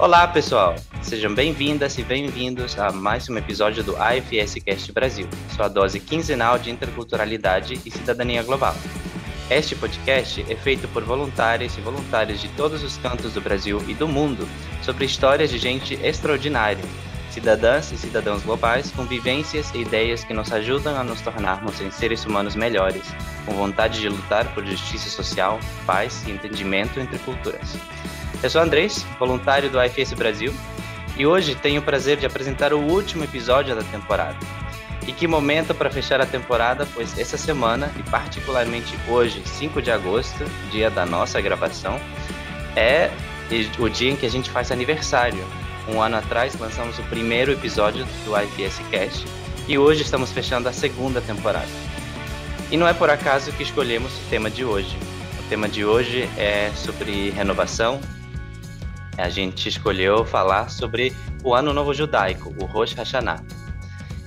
Olá, pessoal! Sejam bem-vindas e bem-vindos a mais um episódio do AFS Cast Brasil, sua dose quinzenal de interculturalidade e cidadania global. Este podcast é feito por voluntários e voluntários de todos os cantos do Brasil e do mundo sobre histórias de gente extraordinária, cidadãs e cidadãos globais com vivências e ideias que nos ajudam a nos tornarmos em seres humanos melhores, com vontade de lutar por justiça social, paz e entendimento entre culturas. Eu sou Andrés, voluntário do IFS Brasil, e hoje tenho o prazer de apresentar o último episódio da temporada. E que momento para fechar a temporada, pois essa semana, e particularmente hoje, 5 de agosto, dia da nossa gravação, é o dia em que a gente faz aniversário. Um ano atrás lançamos o primeiro episódio do IFS Cast e hoje estamos fechando a segunda temporada. E não é por acaso que escolhemos o tema de hoje. O tema de hoje é sobre renovação. A gente escolheu falar sobre o Ano Novo Judaico, o Rosh Hashanah.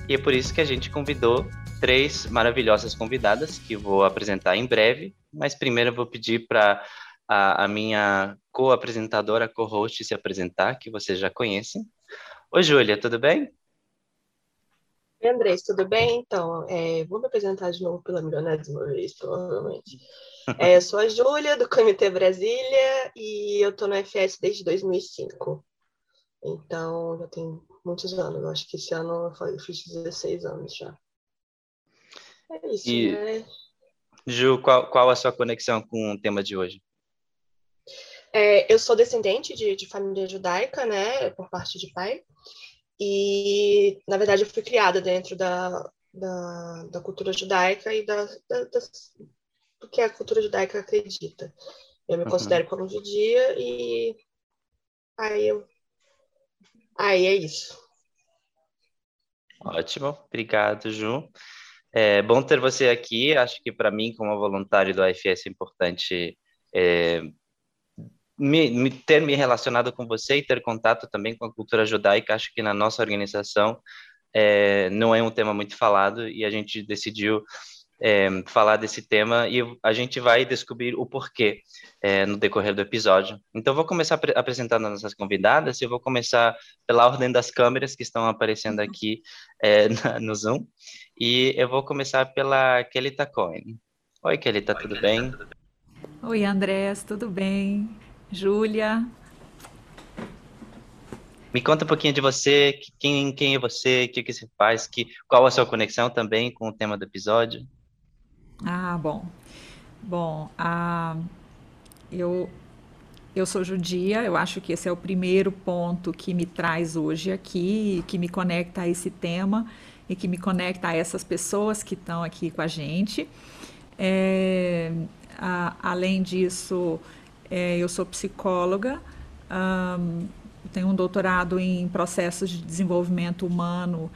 E é por isso que a gente convidou três maravilhosas convidadas que vou apresentar em breve, mas primeiro eu vou pedir para a, a, minha co-apresentadora, co-host se apresentar, que vocês já conhecem. Oi, Júlia, tudo bem? Oi, Andrés, tudo bem? Então, é, vou me apresentar de novo pela milionésima vez, provavelmente. É, eu sou a Júlia, do Comitê Brasília, e eu estou no FS desde 2005. Então, já tem muitos anos. Eu acho que esse ano eu fiz 16 anos já. É isso, e, né? Ju, qual, qual a sua conexão com o tema de hoje? É, eu sou descendente de, de, família judaica, né, por parte de pai. E, na verdade, eu fui criada dentro da, da, da cultura judaica e da, da, do que a cultura judaica acredita. Eu me uhum. considero como judia e aí eu Aí é isso. Ótimo, obrigado, Ju. É bom ter você aqui. Acho que para mim, como voluntário do AFS, é importante é, me, me, ter me relacionado com você e ter contato também com a cultura judaica. Acho que na nossa organização é, não é um tema muito falado e a gente decidiu é, falar desse tema e a gente vai descobrir o porquê é, no decorrer do episódio. Então, vou começar ap apresentando as nossas convidadas e eu vou começar pela ordem das câmeras que estão aparecendo uhum. aqui é, na, no Zoom. E eu vou começar pela Kelita Cohen. Oi, Kelita, tudo bem? Oi, Andrés, tudo bem? Júlia? Me conta um pouquinho de você, quem, quem é você, o que, que você faz, que, qual a sua conexão também com o tema do episódio? Ah, bom. Bom, a, eu, eu sou judia, eu acho que esse é o primeiro ponto que me traz hoje aqui, que me conecta a esse tema e que me conecta a essas pessoas que estão aqui com a gente. É, a, além disso, é, eu sou psicóloga, um, tenho um doutorado em processos de desenvolvimento humano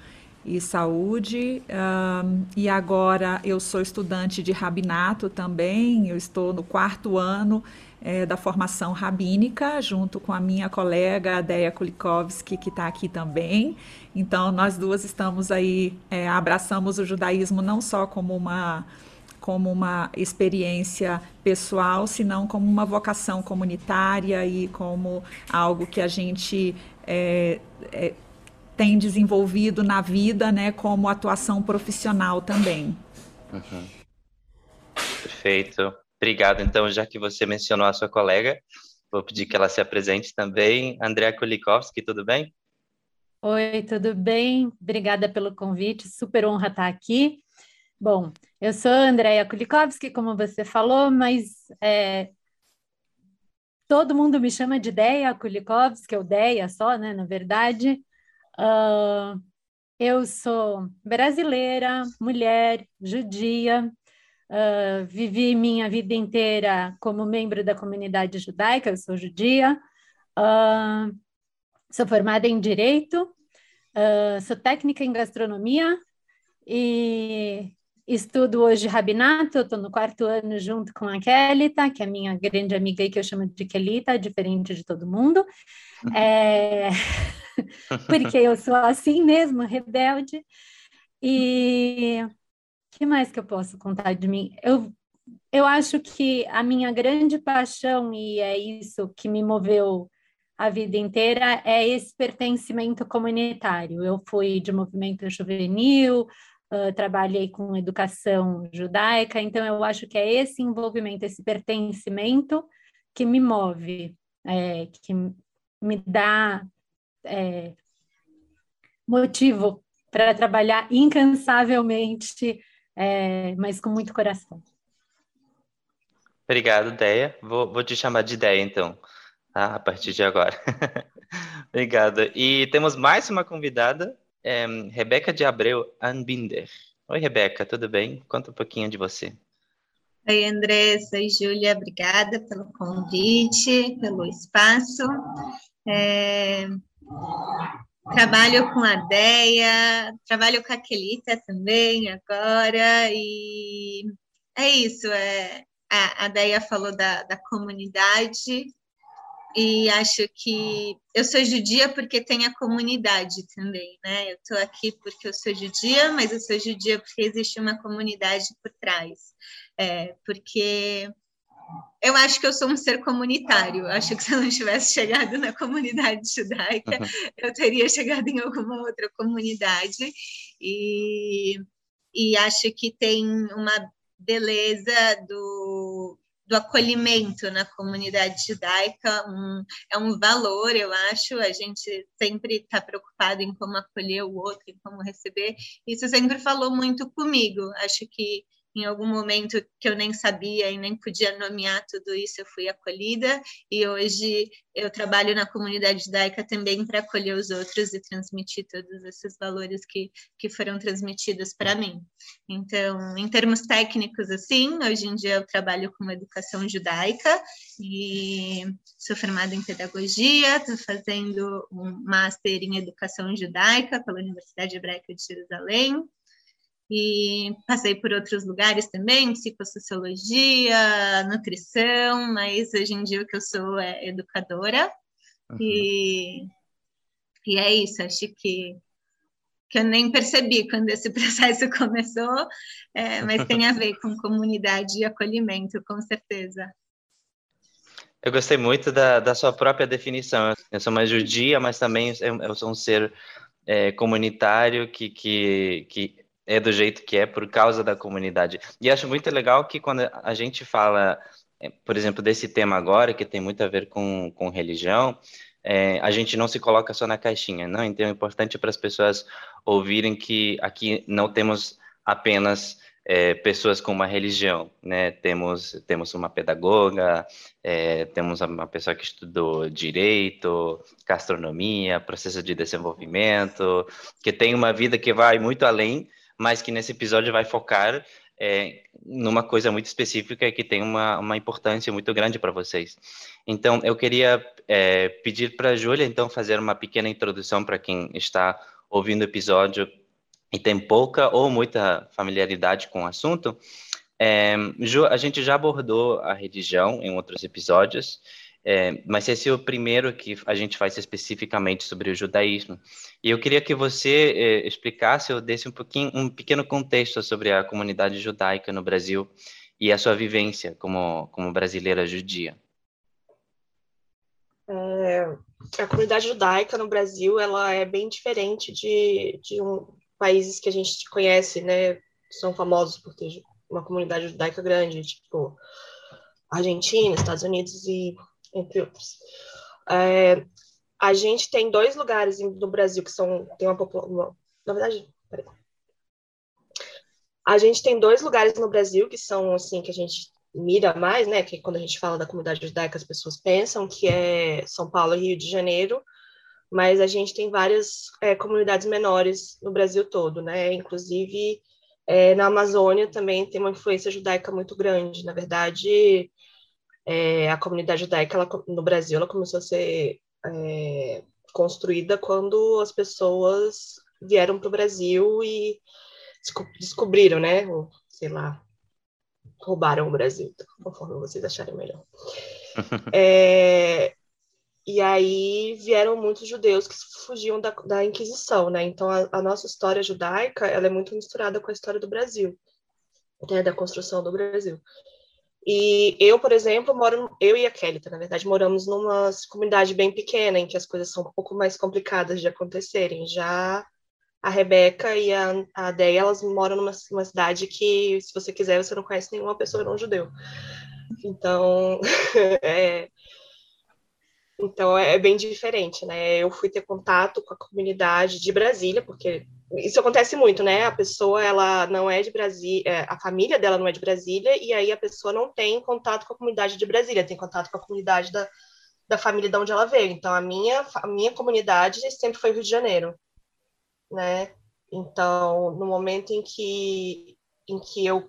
e saúde. Um, e agora eu sou estudante de rabinato também, eu estou no quarto ano é, da formação rabínica, junto com a minha colega Deia Kulikovski, que está aqui também. Então, nós duas estamos aí, é, abraçamos o judaísmo não só como uma como uma experiência pessoal, senão como uma vocação comunitária e como algo que a gente é, tem desenvolvido na vida, né, como atuação profissional também. Uhum. Perfeito. Obrigado. Então, já que você mencionou a sua colega, vou pedir que ela se apresente também. Andréa Kulikovski, tudo bem? Oi, tudo bem? Obrigada pelo convite, super honra estar aqui. Bom, eu sou a Andréa Kulikovski, como você falou, mas é, todo mundo me chama de Deia Kulikovski, ou Deia só, né, na verdade. Uh, eu sou brasileira, mulher, judia, uh, vivi minha vida inteira como membro da comunidade judaica, eu sou judia, uh, sou formada em Direito, sou técnica em gastronomia e estudo hoje rabinato, estou no quarto ano junto com a Kelita, que é minha grande amiga e que eu chamo de Kelita, diferente de todo mundo. É... porque eu sou assim mesmo, rebelde. E que mais que eu posso contar de mim? Eu, eu acho que a minha grande paixão, e é isso que me moveu a vida inteira é esse pertencimento comunitário. Eu fui de movimento juvenil, uh, trabalhei com educação judaica, então eu acho que é esse envolvimento, esse pertencimento que me move, é, que me dá é, motivo para trabalhar incansavelmente, é, mas com muito coração. Obrigado, Deia. Vou, vou te chamar de Deia, então, tá? a partir de agora. Obrigado. E temos mais uma convidada, é, Rebeca de Abreu Anbinder. Oi, Rebeca, tudo bem? Conta um pouquinho de você. Oi, André, sou Júlia, obrigada pelo convite, pelo espaço. É, Trabalho com a Deia, trabalho com a Kelita também agora, e é isso. É, a, a Deia falou da, da comunidade, e acho que eu sou judia porque tem a comunidade também, né? Eu estou aqui porque eu sou judia, mas eu sou judia porque existe uma comunidade por trás. É, porque eu acho que eu sou um ser comunitário. Acho que se eu não tivesse chegado na comunidade judaica, uhum. eu teria chegado em alguma outra comunidade. E, e acho que tem uma beleza do, do acolhimento na comunidade judaica, um, é um valor, eu acho. A gente sempre está preocupado em como acolher o outro, em como receber. Isso sempre falou muito comigo. Acho que em algum momento que eu nem sabia e nem podia nomear tudo isso, eu fui acolhida e hoje eu trabalho na comunidade judaica também para acolher os outros e transmitir todos esses valores que, que foram transmitidos para mim. Então, em termos técnicos, assim, hoje em dia eu trabalho com educação judaica e sou formada em pedagogia, estou fazendo um master em educação judaica pela Universidade Hebraica de Jerusalém, e passei por outros lugares também, psicossociologia, nutrição, mas hoje em dia o que eu sou é educadora. Uhum. E, e é isso, acho que, que eu nem percebi quando esse processo começou, é, mas tem a ver com comunidade e acolhimento, com certeza. Eu gostei muito da, da sua própria definição. Eu sou uma judia, mas também eu, eu sou um ser é, comunitário que, que, que é do jeito que é por causa da comunidade. E acho muito legal que quando a gente fala, é, por exemplo, desse tema agora, que tem muito a ver com, com religião, é, a gente não se coloca só na caixinha, não? Então é importante para as pessoas ouvirem que aqui não temos apenas é, pessoas com uma religião, né? Temos temos uma pedagoga, é, temos uma pessoa que estudou direito, gastronomia, processo de desenvolvimento, que tem uma vida que vai muito além mas que nesse episódio vai focar é, numa coisa muito específica que tem uma, uma importância muito grande para vocês. Então, eu queria é, pedir para a Júlia, então, fazer uma pequena introdução para quem está ouvindo o episódio e tem pouca ou muita familiaridade com o assunto. É, Ju, a gente já abordou a religião em outros episódios, é, mas esse é o primeiro que a gente faz especificamente sobre o judaísmo. E eu queria que você é, explicasse ou desse um pouquinho, um pequeno contexto sobre a comunidade judaica no Brasil e a sua vivência como, como brasileira judia. É, a comunidade judaica no Brasil ela é bem diferente de, de um, países que a gente conhece, né? São famosos por ter uma comunidade judaica grande, tipo Argentina, Estados Unidos e entre outros. É, a gente tem dois lugares no Brasil que são tem uma população. Na verdade, peraí. A gente tem dois lugares no Brasil que são assim que a gente mira mais, né? Que quando a gente fala da comunidade judaica as pessoas pensam que é São Paulo e Rio de Janeiro, mas a gente tem várias é, comunidades menores no Brasil todo, né? Inclusive é, na Amazônia também tem uma influência judaica muito grande. Na verdade, é, a comunidade judaica ela, no Brasil ela começou a ser é, construída quando as pessoas vieram para o Brasil e descobriram, né? Ou, sei lá, roubaram o Brasil, conforme vocês acharem melhor. É, e aí vieram muitos judeus que fugiam da, da Inquisição, né? Então a, a, nossa história judaica ela é muito misturada com a história do Brasil, né? da construção do Brasil. E eu, por exemplo, moro, eu e a Kelly, na verdade, moramos numa comunidade bem pequena, em que as coisas são um pouco mais complicadas de acontecerem. Já a Rebeca e a, a Deia, elas moram numa, numa cidade que, se você quiser, você não conhece nenhuma pessoa não judeu. Então, é, então é bem diferente, né? Eu fui ter contato com a comunidade de Brasília, porque isso acontece muito, né? A pessoa ela não é de Brasília, é, a família dela não é de Brasília, e aí a pessoa não tem contato com a comunidade de Brasília, tem contato com a comunidade da, da família de onde ela veio. Então a minha, a minha comunidade sempre foi Rio de Janeiro, né? Então, no momento em que, em que eu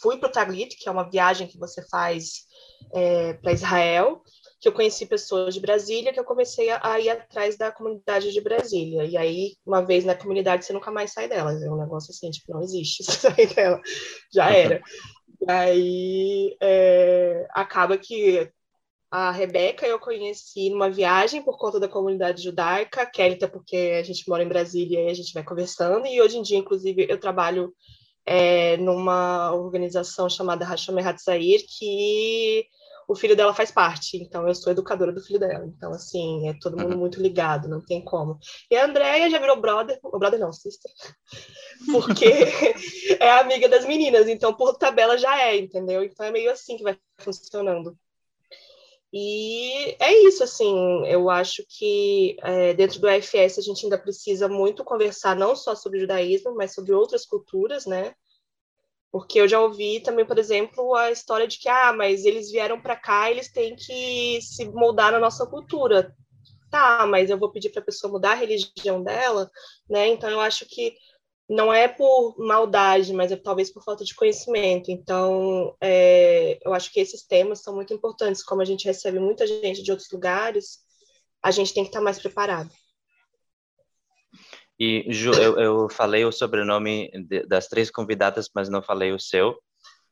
fui para o Taglit, que é uma viagem que você faz é, para Israel, que eu conheci pessoas de Brasília, que eu comecei a, a, ir atrás da comunidade de Brasília. E aí, uma vez na comunidade, você nunca mais sai dela. É um negócio assim, tipo, não existe sair dela. Já era. E aí, é, acaba que a Rebeca eu conheci numa viagem por conta da comunidade judaica, a Kelita porque a gente mora em Brasília e a gente vai conversando, e hoje em dia, inclusive, eu trabalho é, numa organização chamada Hashomer Hatzair, que o filho dela faz parte, então eu sou educadora do filho dela. Então, assim, é todo mundo uhum. muito ligado, não tem como. E a Andrea já virou brother, brother não, sister, porque é amiga das meninas, então por tabela já é, entendeu? Então é meio assim que vai funcionando. E é isso, assim, eu acho que é, dentro do AFS a gente ainda precisa muito conversar não só sobre judaísmo, mas sobre outras culturas, né? Porque eu já ouvi também, por exemplo, a história de que, ah, mas eles vieram para cá, eles têm que se moldar na nossa cultura. Tá, mas eu vou pedir para a pessoa mudar a religião dela, né? Então eu acho que não é por maldade, mas é talvez por falta de conhecimento. Então, é, eu acho que esses temas são muito importantes. Como a gente recebe muita gente de outros lugares, a gente tem que estar mais preparado. E Ju, eu, eu falei o sobrenome de, das três convidadas, mas não falei o seu,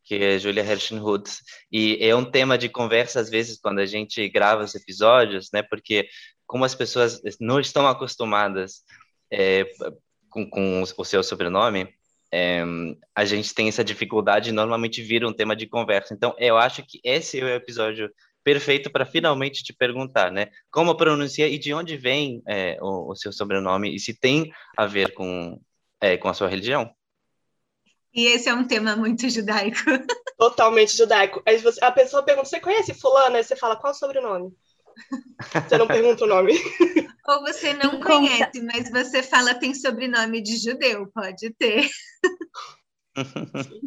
que é Julia Herschenhut. E é um tema de conversa às vezes quando a gente grava os episódios, né? Porque como as pessoas não estão acostumadas é, com, com o seu sobrenome, é, a gente tem essa dificuldade e normalmente vira um tema de conversa. Então, eu acho que esse é o episódio perfeito para finalmente te perguntar, né? Como pronuncia e de onde vem é, o, o, seu sobrenome e se tem a ver com, é, com a sua religião? E esse é um tema muito judaico. Totalmente judaico. Aí você, a pessoa pergunta: você conhece fulano? Aí você fala: qual é o sobrenome? Você não pergunta o nome. Ou você não conhece, mas você fala tem sobrenome de judeu, pode ter.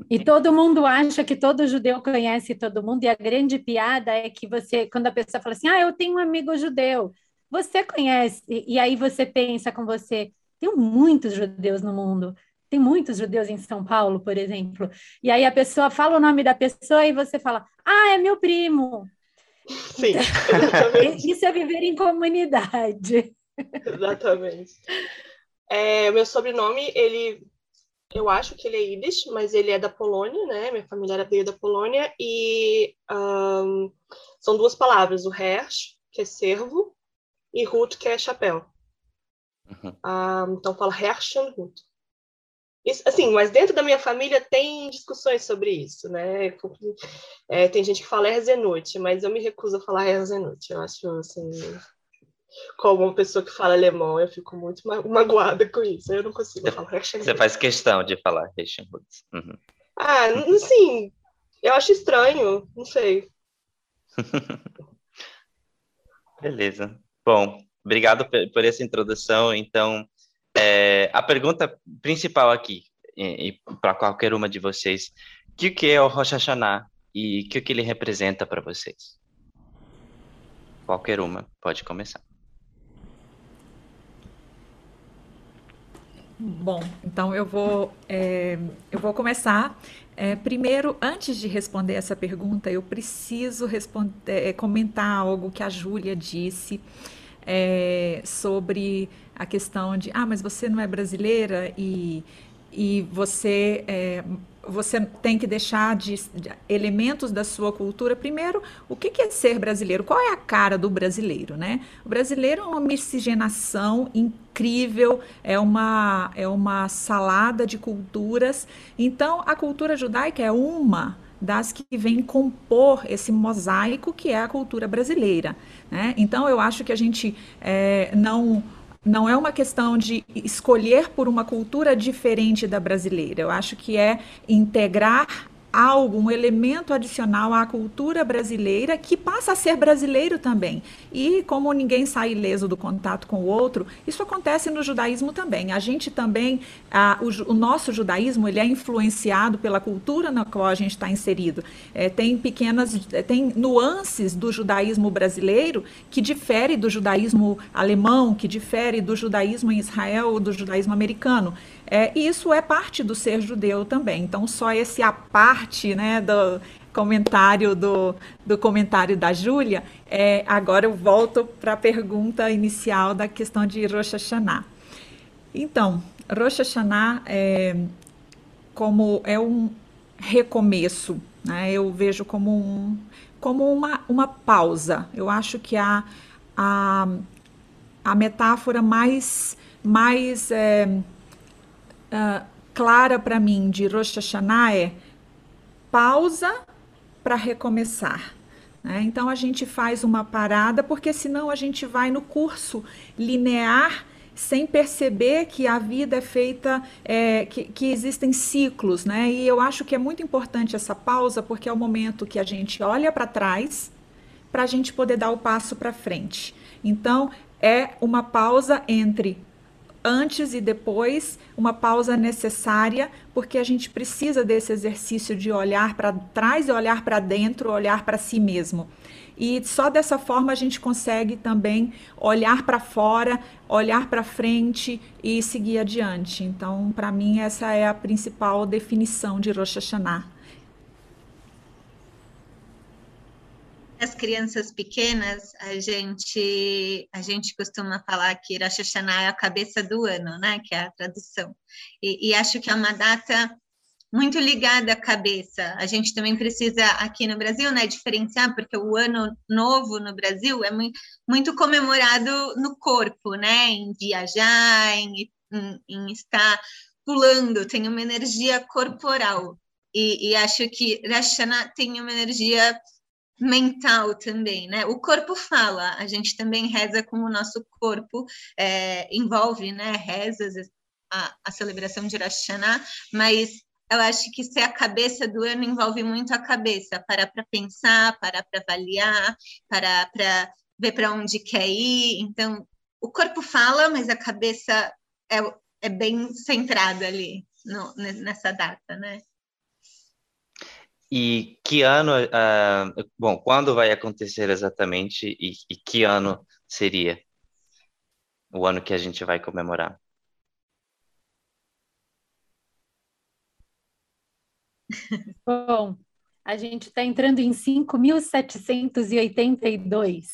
E todo mundo acha que todo judeu conhece todo mundo, e a grande piada é que você, quando a pessoa fala assim, ah, eu tenho um amigo judeu, você conhece, e aí você pensa com você, tem muitos judeus no mundo, tem muitos judeus em São Paulo, por exemplo, e aí a pessoa fala o nome da pessoa e você fala, ah, é meu primo. Sim, exatamente. Isso é viver em comunidade. Exatamente. É, meu sobrenome, ele eu acho que ele é Yiddish, mas ele é da Polônia, né? Minha família veio da Polônia e um, são duas palavras, o Hersh, que é servo, e Hut, que é chapéu. Uhum. Um, então fala Herschen Hut. Isso, assim, mas dentro da minha família tem discussões sobre isso, né? É, tem gente que fala Herzenut, mas eu me recuso a falar Herzenut. Eu acho, assim, como uma pessoa que fala alemão, eu fico muito ma magoada com isso. Eu não consigo você, falar Você faz questão de falar Reichenhutz. Uhum. Ah, assim, eu acho estranho, não sei. Beleza. Bom, obrigado por essa introdução. Então, é, a pergunta principal aqui, e, e para qualquer uma de vocês, o que, que é o Rosh Hashanah e o que, que ele representa para vocês? Qualquer uma, pode começar. Bom, então eu vou, é, eu vou começar. É, primeiro, antes de responder essa pergunta, eu preciso responder, é, comentar algo que a Júlia disse é, sobre a questão de, ah, mas você não é brasileira e, e você é, você tem que deixar de, de, elementos da sua cultura. Primeiro, o que, que, é ser brasileiro? Qual é a cara do brasileiro, né? O brasileiro é uma miscigenação incrível, é uma, é uma salada de culturas. Então, a cultura judaica é uma das que vem compor esse mosaico que é a cultura brasileira. Né? Então, eu acho que a gente é, não não é uma questão de escolher por uma cultura diferente da brasileira. Eu acho que é integrar algo, um elemento adicional à cultura brasileira que passa a ser brasileiro também. E como ninguém sai ileso do contato com o outro, isso acontece no judaísmo também. A gente também, o, o, nosso judaísmo, ele é influenciado pela cultura na qual a gente está inserido. É, tem pequenas, tem nuances do judaísmo brasileiro que difere do judaísmo alemão, que difere do judaísmo em Israel ou do judaísmo americano. É, e isso é parte do ser judeu também. Então, só esse a parte né, do comentário do, do comentário da Júlia, é, agora eu volto para a pergunta inicial da questão de Rosh Hashanah. Então, Rosh Hashanah é, como é um recomeço, né? eu vejo como, um, como uma, uma pausa. Eu acho que a, a, a metáfora mais, mais é, uh, clara para mim de Rosh Hashanah é pausa para recomeçar. Né? Então a gente faz uma parada, porque senão a gente vai no curso linear sem perceber que a vida é feita, é, que, que, existem ciclos, né? E eu acho que é muito importante essa pausa, porque é o momento que a gente olha para trás para a gente poder dar o passo para frente. Então, é uma pausa entre antes e depois, uma pausa necessária, porque a gente precisa desse exercício de olhar para trás e olhar para dentro, olhar para si mesmo. E só dessa forma a gente consegue também olhar para fora, olhar para frente e seguir adiante. Então, para mim, essa é a principal definição de Rosh Hashanah. As crianças pequenas, a gente a gente costuma falar que Rosh Hashanah é a cabeça do ano, né? Que é a tradução. E, e, acho que é uma data muito ligada à cabeça. A gente também precisa aqui no Brasil, né, diferenciar porque o ano novo no Brasil é muito, comemorado no corpo, né? Em viajar, em, em, em estar pulando, tem uma energia corporal. E, e acho que Rosh Hashanah tem uma energia mental também, né? O corpo fala, a gente também reza com o nosso corpo, é, envolve, né, rezas, a, a celebração de Rosh Hashanah, mas eu acho que ser a cabeça do ano envolve muito a cabeça, para para pensar, para para avaliar, para para ver para onde quer ir. Então, o corpo fala, mas a cabeça é, é bem centrada ali no, nessa data, né? E que ano, uh, bom, quando vai acontecer exatamente e, e que ano seria o ano que a gente vai comemorar? Bom, a gente está entrando em 5.782.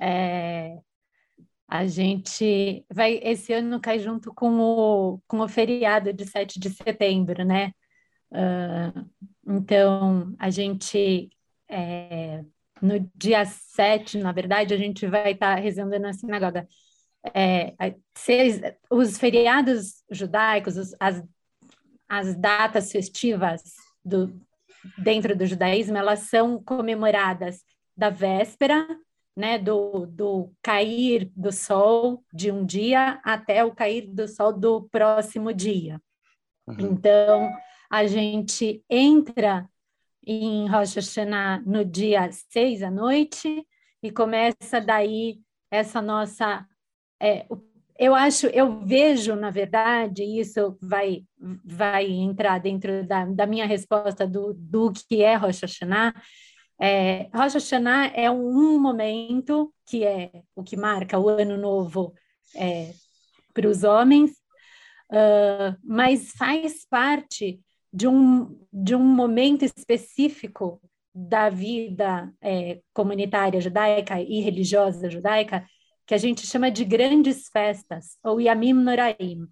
É, a gente vai, esse ano cai junto com o, com o feriado de 7 de setembro, né? Uh, então, a gente, é, no dia 7, na verdade, a gente vai estar tá rezando na sinagoga. É, seis, os feriados judaicos, os, as, as datas festivas do, dentro do judaísmo, elas são comemoradas da véspera, né, do, do cair do sol de um dia até o cair do sol do próximo dia. Uhum. Então, a gente entra em Rosh Hashanah no dia 6 à noite e começa daí essa nossa. É, eu acho, eu vejo, na verdade, isso vai, vai entrar dentro da, da minha resposta do, do que é Rosh Hashanah. É, Rosh Hashanah é um, momento que é o que marca o ano novo é, para os homens, uh, mas faz parte de um, de um momento específico da vida é, comunitária judaica e religiosa judaica que a gente chama de grandes festas, ou Yamim Noraim.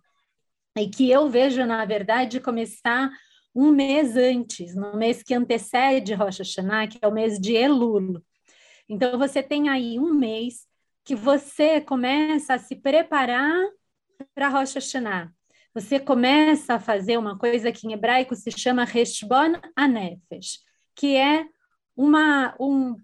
e que eu vejo, na verdade, começar um mês antes, no mês que antecede Rosh Hashanah, que é o mês de Elul. Então, você tem aí um mês que você começa a se preparar para Rosh Hashanah. Você começa a fazer uma coisa que em hebraico se chama Reshbon Anefesh, que é uma, um,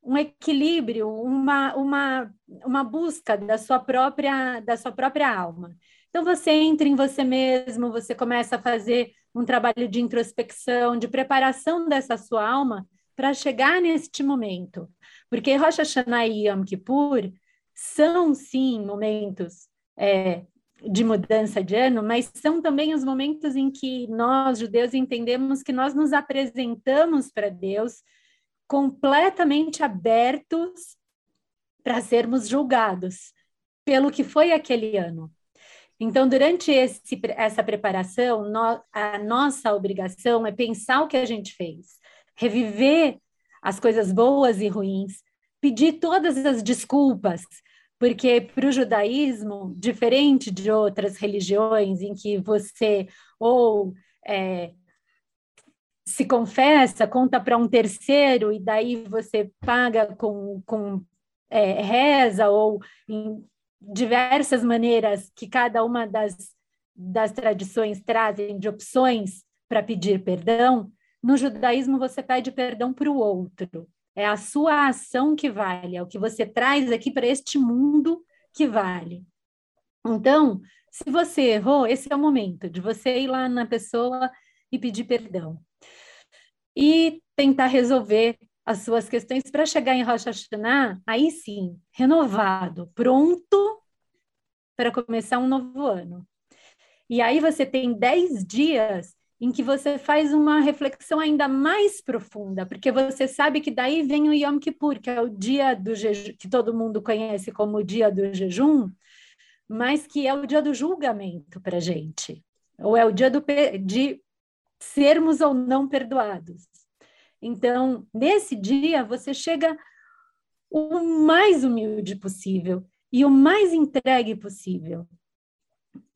um equilíbrio, uma, uma, uma busca da sua própria da sua própria alma. Então você entra em você mesmo, você começa a fazer um trabalho de introspecção, de preparação dessa sua alma para chegar neste momento. Porque Rosh Hashanah e Yom Kippur são, sim, momentos é, de mudança de ano, mas são também os momentos em que nós, judeus, entendemos que nós nos apresentamos para Deus completamente abertos para sermos julgados pelo que foi aquele ano. Então, durante esse, essa preparação, no, a nossa obrigação é pensar o que a gente fez, reviver as coisas boas e ruins, pedir todas as desculpas, porque para o judaísmo, diferente de outras religiões em que você ou é, se confessa, conta para um terceiro e daí você paga com, com é, reza ou em diversas maneiras que cada uma das, das tradições trazem de opções para pedir perdão, no judaísmo você pede perdão para o outro. É a sua ação que vale, é o que você traz aqui para este mundo que vale. Então, se você errou, esse é o momento de você ir lá na pessoa e pedir perdão. E tentar resolver as suas questões para chegar em Rosh Hashanah, aí sim, renovado, pronto para começar um novo ano. E aí você tem 10 dias em que você faz uma reflexão ainda mais profunda, porque você sabe que daí vem o Yom Kippur, que é o dia do jejum, que todo mundo conhece como o dia do jejum, mas que é o dia do julgamento para gente, ou é o dia do, de sermos ou não perdoados. Então, nesse dia, você chega o mais humilde possível e o mais entregue possível.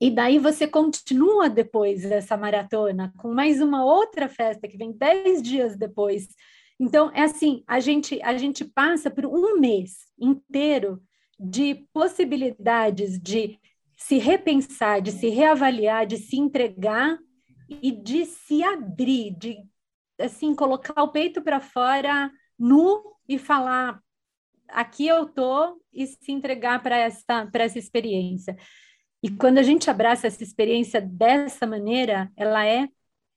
E daí você continua depois dessa maratona com mais uma outra festa que vem dez dias depois. Então, é assim, a gente, a gente passa por um mês inteiro de possibilidades de se repensar, de se reavaliar, de se entregar e de se abrir, de assim colocar o peito para fora, nu e falar aqui eu tô e se entregar para essa para essa experiência. E quando a gente abraça essa experiência dessa maneira, ela é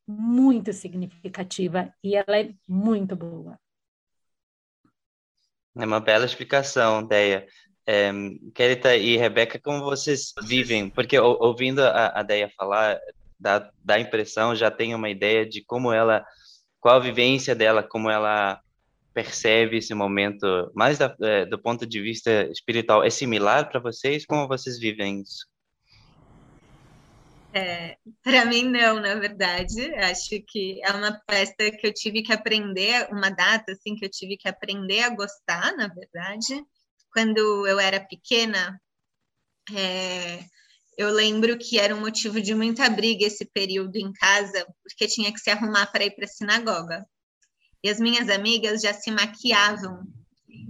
muito significativa e ela é muito boa. É uma bela explicação, Deia. É, Kelita e Rebeca, como vocês vivem? Porque ouvindo a, a Deia falar, dá, dá a impressão, já tem uma ideia de como ela, qual a vivência dela, como ela percebe esse momento, mais da, é, do ponto de vista espiritual. É similar para vocês? Como vocês vivem isso? É, para mim não, na verdade. Acho que é uma festa que eu tive que aprender, uma data assim que eu tive que aprender a gostar, na verdade. Quando eu era pequena, é, eu lembro que era um motivo de muita briga esse período em casa, porque tinha que se arrumar para ir para a sinagoga. E as minhas amigas já se maquiavam.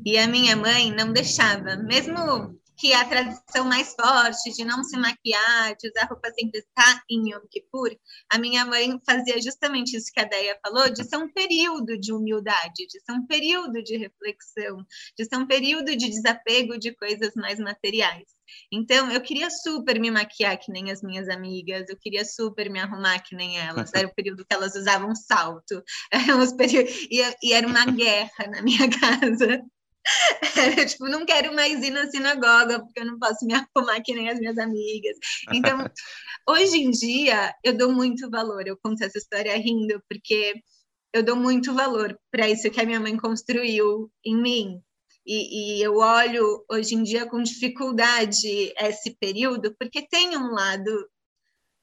E a minha mãe não deixava, mesmo que a tradição mais forte de não se maquiar, de usar roupa sempre estar em Yom Kippur, a minha mãe fazia justamente isso que a Deia falou, de ser um período de humildade, de ser um período de reflexão, de ser um período de desapego de coisas mais materiais. Então, eu queria super me maquiar que nem as minhas amigas, eu queria super me arrumar que nem elas. Era o período que elas usavam salto, era e, e era uma guerra na minha casa. Era tipo, não quero mais ir na sinagoga, porque eu não posso me arrumar que nem as minhas amigas. Então, hoje em dia, eu dou muito valor. Eu conto essa história rindo, porque eu dou muito valor para isso que a minha mãe construiu em mim. E, e, eu olho hoje em dia com dificuldade esse período, porque tem um lado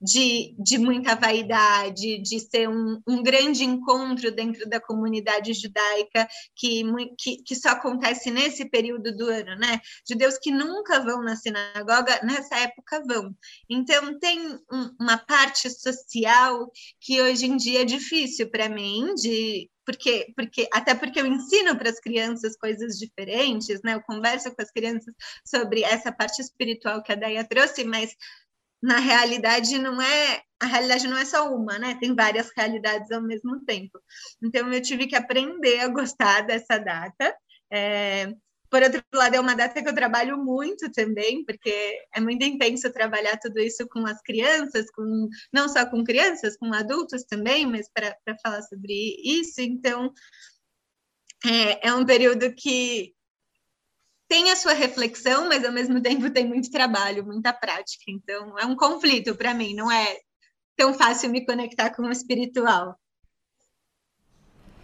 de, de muita vaidade, de ser um, um grande encontro dentro da comunidade judaica que, que, que só acontece nesse período do ano, né? Judeus que nunca vão na sinagoga, nessa época vão. Então, tem um, uma parte social que hoje em dia é difícil para mim de porque, porque até porque eu ensino para as crianças coisas diferentes, né? Eu converso com as crianças sobre essa parte espiritual que a Deia trouxe, mas na realidade não é a realidade não é só uma, né? Tem várias realidades ao mesmo tempo. Então eu tive que aprender a gostar dessa data. É, por outro lado, é uma data que eu trabalho muito também, porque é muito intenso trabalhar tudo isso com as crianças, com não só com crianças, com adultos também, mas para falar sobre isso. Então, é, é um período que tem a sua reflexão, mas ao mesmo tempo tem muito trabalho, muita prática. Então, é um conflito para mim, não é tão fácil me conectar com o espiritual.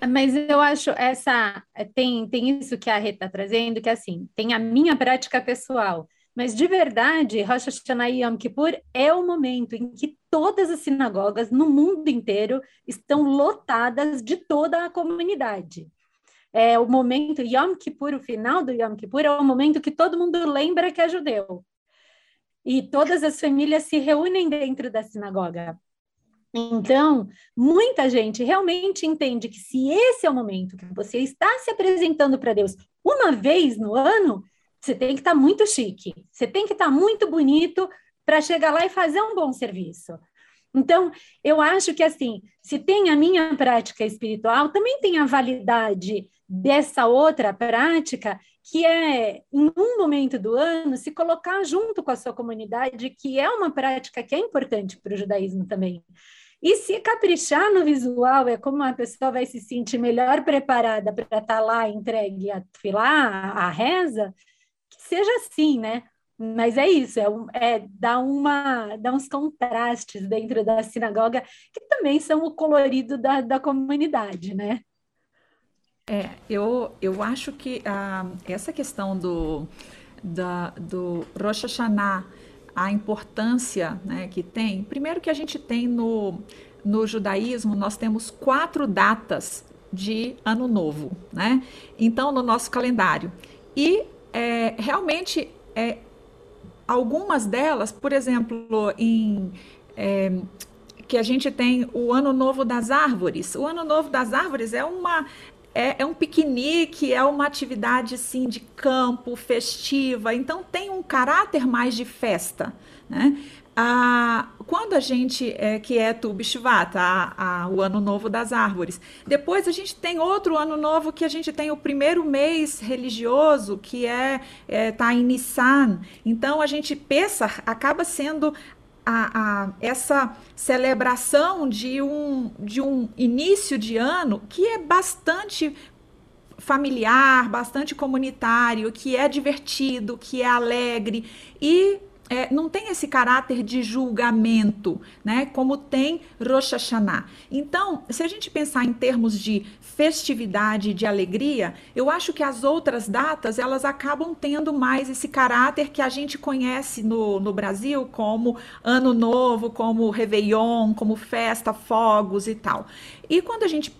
Mas eu acho essa é, tem tem isso que a Rita está trazendo, que é assim, tem a minha prática pessoal, mas de verdade, Rosh Hashanah e Yom Kippur é o momento em que todas as sinagogas no mundo inteiro estão lotadas de toda a comunidade. É o momento Yom Kippur, o final do Yom Kippur é o momento que todo mundo lembra que é judeu. E todas as famílias se reúnem dentro da sinagoga. Então, muita gente realmente entende que se esse é o momento que você está se apresentando para Deus uma vez no ano, você tem que estar tá muito chique, você tem que estar tá muito bonito para chegar lá e fazer um bom serviço. Então, eu acho que assim, se tem a minha prática espiritual, também tem a validade dessa outra prática, que é, em um momento do ano, se colocar junto com a sua comunidade, que é uma prática que é importante para o judaísmo também. E se caprichar no visual é como a pessoa vai se sentir melhor preparada para estar tá lá entregue a a reza, que seja assim, né? Mas é isso, é, é dar, uma, dar uns contrastes dentro da sinagoga, que também são o colorido da, da comunidade, né? É, eu, eu acho que ah, essa questão do, da, do Rosh Hashanah a importância né, que tem. Primeiro que a gente tem no, no judaísmo, nós temos quatro datas de ano novo, né? Então, no nosso calendário. E é, realmente, é, algumas delas, por exemplo, em. É, que a gente tem o Ano Novo das Árvores. O Ano Novo das Árvores é uma é, é, um piquenique, é uma atividade assim de campo, festiva, então tem um caráter mais de festa, né? Ah, quando a gente, é, que é Tu o Ano Novo das Árvores, depois a gente tem outro Ano Novo que a gente tem o primeiro mês religioso, que é, é tá em Nissan, então a gente, pensa, acaba sendo a, a, essa celebração de um, de um início de ano que é bastante familiar, bastante comunitário, que é divertido, que é alegre e é, não tem esse caráter de julgamento, né? Como tem Rosh Hashanah. Então, se a gente pensar em termos de festividade, de alegria, eu acho que as outras datas elas acabam tendo mais esse caráter que a gente conhece no, no Brasil como Ano Novo, como Réveillon, como festa, fogos e tal. E quando a gente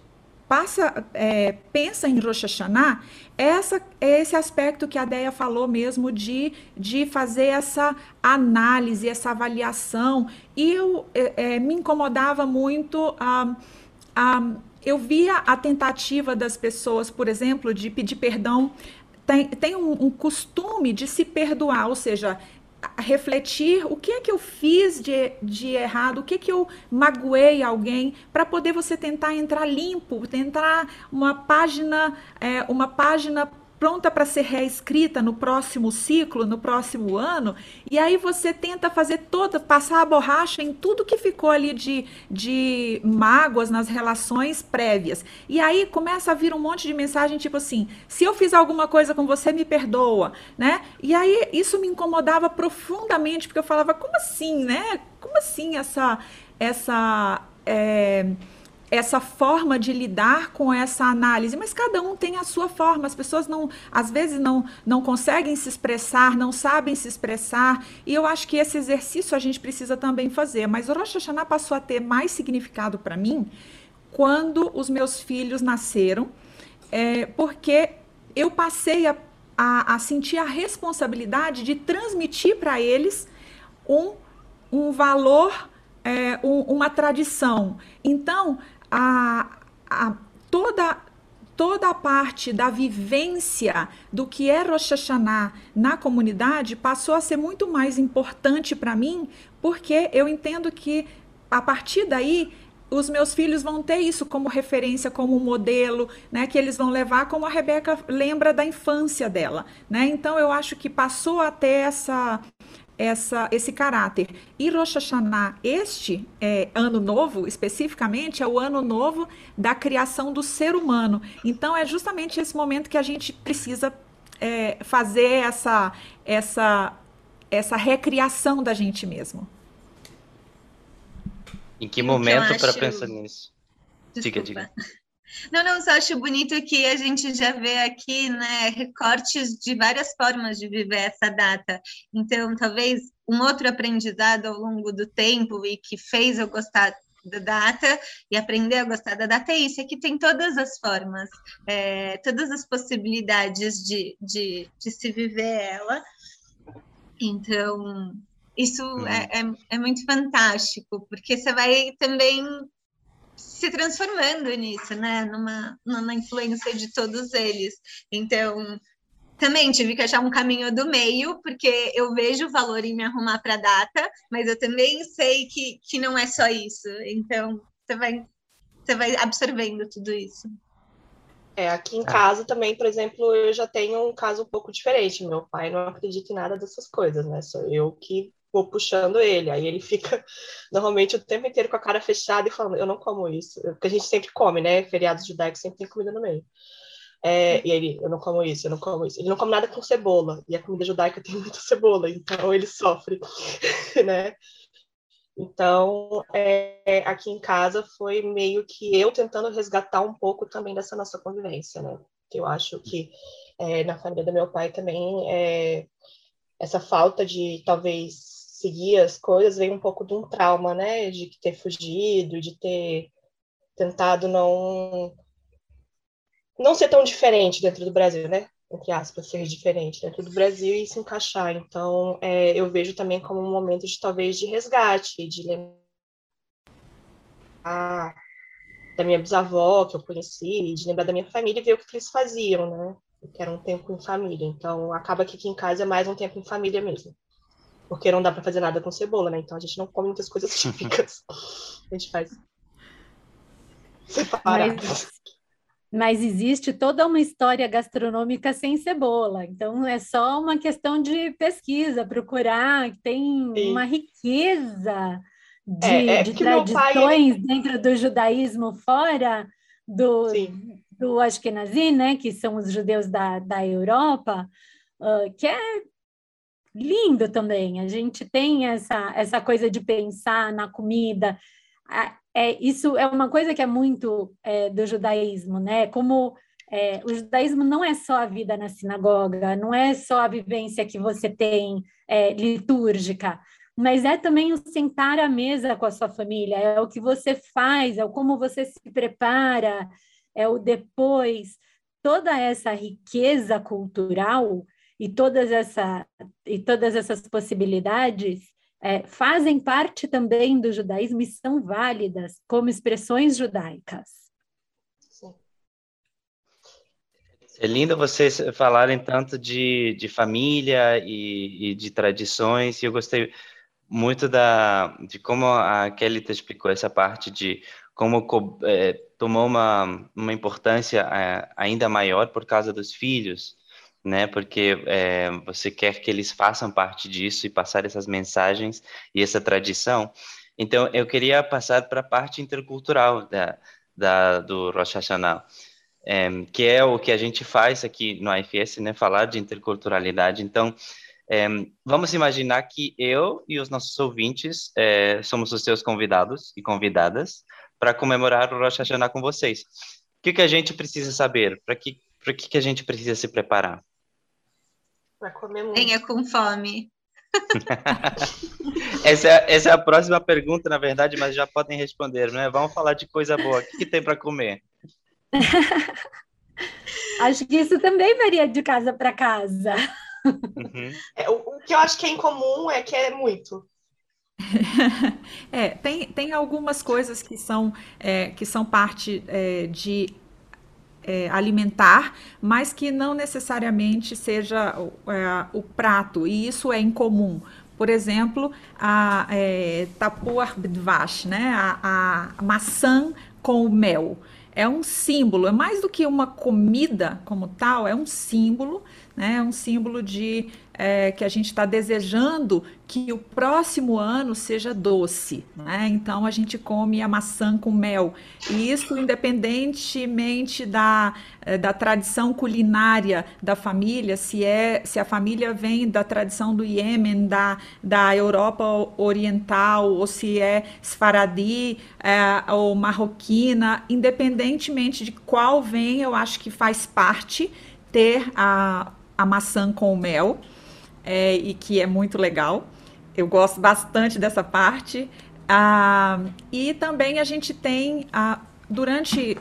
passa, é, pensa em Rosh Hashanah, essa, esse aspecto que a Deia falou mesmo de, de fazer essa análise, essa avaliação. E eu, é, é me incomodava muito a. a eu via a tentativa das pessoas, por exemplo, de pedir perdão. Tem, tem um, um, costume de se perdoar, ou seja, refletir o que é que eu fiz de, de errado, o que é que eu magoei alguém, para poder você tentar entrar limpo, tentar uma página, é, uma página pronta para ser reescrita no próximo ciclo, no próximo ano, e aí você tenta fazer toda, passar a borracha em tudo que ficou ali de, de mágoas nas relações prévias. E aí começa a vir um monte de mensagem tipo assim: se eu fiz alguma coisa com você, me perdoa, né? E aí isso me incomodava profundamente, porque eu falava, como assim, né? Como assim essa. essa é, essa forma de lidar com essa análise, mas cada um tem a sua forma. As pessoas não, às vezes não, não conseguem se expressar, não sabem se expressar, e eu acho que esse exercício a gente precisa também fazer. Mas o Rosh Hashanah passou a ter mais significado para mim quando os meus filhos nasceram, é, porque eu passei a, a, a sentir a responsabilidade de transmitir para eles um, um valor é, um, uma tradição. Então, a, a, toda, toda a parte da vivência do que é Rosh Hashanah na comunidade passou a ser muito mais importante para mim, porque eu entendo que a partir daí os meus filhos vão ter isso como referência, como modelo, né, que eles vão levar, como a Rebeca lembra da infância dela, né? Então eu acho que passou a ter essa essa, esse caráter. E Rosh Hashanah, este é, ano novo, especificamente, é o ano novo da criação do ser humano. Então, é justamente esse momento que a gente precisa é, fazer essa, essa, essa recriação da gente mesmo. Em que momento para pensar nisso? Desculpa. Diga, diga. Não, não, só acho bonito que a gente já vê aqui, né, recortes de várias formas de viver essa data. Então, talvez um outro aprendizado ao longo do tempo e que fez eu gostar da data e aprender a gostar da data é isso, é que tem todas as formas, é, todas as possibilidades de, de, de se viver ela. Então, isso uhum. é, é, é, muito fantástico, porque você vai também se transformando nisso, né? Numa, numa influência de todos eles. Então, também tive que achar um caminho do meio, porque eu vejo o valor em me arrumar para a data, mas eu também sei que, que não é só isso. Então, você vai, você vai absorvendo tudo isso. É, aqui em casa também, por exemplo, eu já tenho um caso um pouco diferente. Meu pai não acredita em nada dessas coisas, né? Sou eu que vou puxando ele. Aí ele fica normalmente o tempo inteiro com a cara fechada e falando: Eu não como isso. Porque a gente sempre come, né? Feriados judaicos sempre tem comida no meio. É, e ele, eu não como isso, eu não como isso. Ele não come nada com cebola. E a comida judaica tem muita cebola, então ele sofre, né? Então, é, aqui em casa foi meio que eu tentando resgatar um pouco também dessa nossa convivência, né? Eu acho que é, na família do meu pai também é, essa falta de talvez seguir as coisas vem um pouco de um trauma, né? De ter fugido, de ter tentado não não ser tão diferente dentro do Brasil, né? Entre aspas, ser diferente dentro do Brasil e se encaixar. Então, é, eu vejo também como um momento de talvez de resgate, de lembrar da minha bisavó que eu conheci, de lembrar da minha família e ver o que eles faziam, né? Que era um tempo em família. Então, acaba que aqui em casa é mais um tempo em família mesmo porque não dá para fazer nada com cebola, né? Então a gente não come muitas coisas típicas. a gente faz separado. Mas, mas, existe toda uma história gastronômica sem cebola. Então é só uma questão de pesquisa, procurar, tem Sim. uma riqueza de, é, é de tradições pai, dentro do judaísmo fora do, do Ashkenazi, né? Que são os judeus da, da Europa. Uh, que é lindo também. A gente tem essa, essa coisa de pensar na comida. É, isso é uma coisa que é muito é, do judaísmo, né? Como é, o judaísmo não é só a vida na sinagoga, não é só a vivência que você tem é, litúrgica, mas é também o sentar à mesa com a sua família, é o que você faz, é o como você se prepara, é o depois. Toda essa riqueza cultural e todas, essa, e todas essas possibilidades é, fazem parte também do judaísmo e são válidas como expressões judaicas. É lindo vocês falarem tanto de, de família e, e de tradições, e eu gostei muito da, de como a Kelly te explicou essa parte de como é, tomou uma, uma importância é, ainda maior por causa dos filhos, né? Porque é, você quer que eles façam parte disso e passar essas mensagens e essa tradição. Então, eu queria passar para a parte intercultural da, da, do Rosh Hashanah, é, que é o que a gente faz aqui no IFS, né? Falar de interculturalidade. Então, é, vamos imaginar que eu e os nossos ouvintes somos os seus convidados e convidadas para comemorar o Rosh Hashanah com vocês. O que, que a gente precisa saber? Para que, que, que a gente precisa se preparar? Para comer muito. Venha com fome. essa, é, essa é a próxima pergunta, na verdade, mas já podem responder, né? Vamos falar de coisa boa. O que, que tem para comer? acho que isso também varia de casa para casa. Uhum. É, o, o, que eu acho que é incomum é que é muito. é, tem, tem algumas coisas que são, é, que são parte é, de é, alimentar, mas que não necessariamente seja é, o prato, e isso é incomum. Por exemplo, a é, bdvash, né? A, a maçã com mel. É um símbolo, é mais do que uma comida como tal, é um símbolo, né? É um símbolo de é, que a gente está desejando que o próximo ano seja doce, né? Então a gente come a maçã com mel. E isso independentemente da, eh, da tradição culinária da família, se é se a família vem da tradição do Iêmen, da, da Europa Oriental, ou se é Sfaradi é, ou marroquina, independentemente de qual vem, eu acho que faz parte ter a, a maçã com mel é, e que é muito legal. Eu gosto bastante dessa parte. Ah, e também a gente tem, ah, durante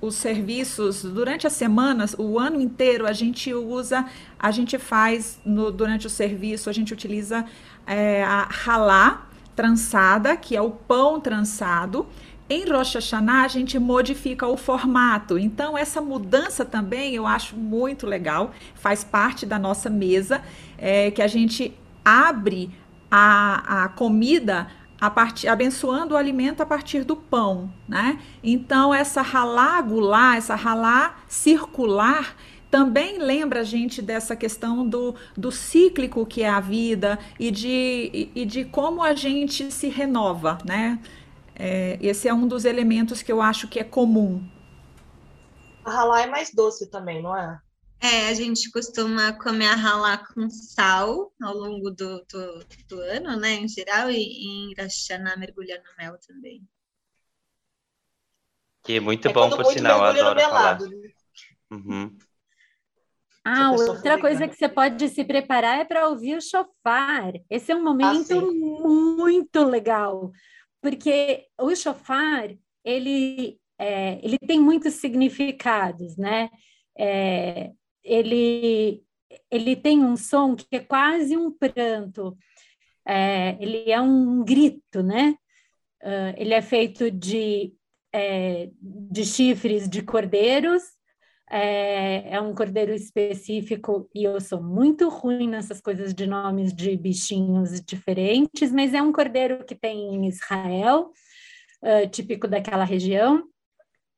os serviços, durante as semanas, o ano inteiro, a gente usa, a gente faz, no, durante o serviço, a gente utiliza é, a ralá trançada, que é o pão trançado, em Rosh Hashanah, a gente modifica o formato. Então, essa mudança também eu acho muito legal, faz parte da nossa mesa, é, que a gente abre a, a comida a partir, abençoando o alimento a partir do pão, né? Então, essa ralá gulá, essa ralá circular, também lembra a gente dessa questão do, do cíclico que é a vida e de, e, e de como a gente se renova, né? É, esse é um dos elementos que eu acho que é comum. A ralá é mais doce também, não é? É, a gente costuma comer a ralá com sal ao longo do, do, do ano, né, em geral, e, e em Rashaná mergulhar no mel também. Que é muito é bom, por sinal, adoro falar. Né? Uhum. Ah, outra coisa que você pode se preparar é para ouvir o chofar. Esse é um momento ah, muito legal, porque o chofar, ele, é, ele tem muitos significados, né? É, ele, ele tem um som que é quase um pranto, é, ele é um grito, né? Uh, ele é feito de, é, de chifres de cordeiros, é, é, um cordeiro específico, e eu sou muito ruim nessas coisas de nomes de bichinhos diferentes, mas é um cordeiro que tem em Israel, uh, típico daquela região.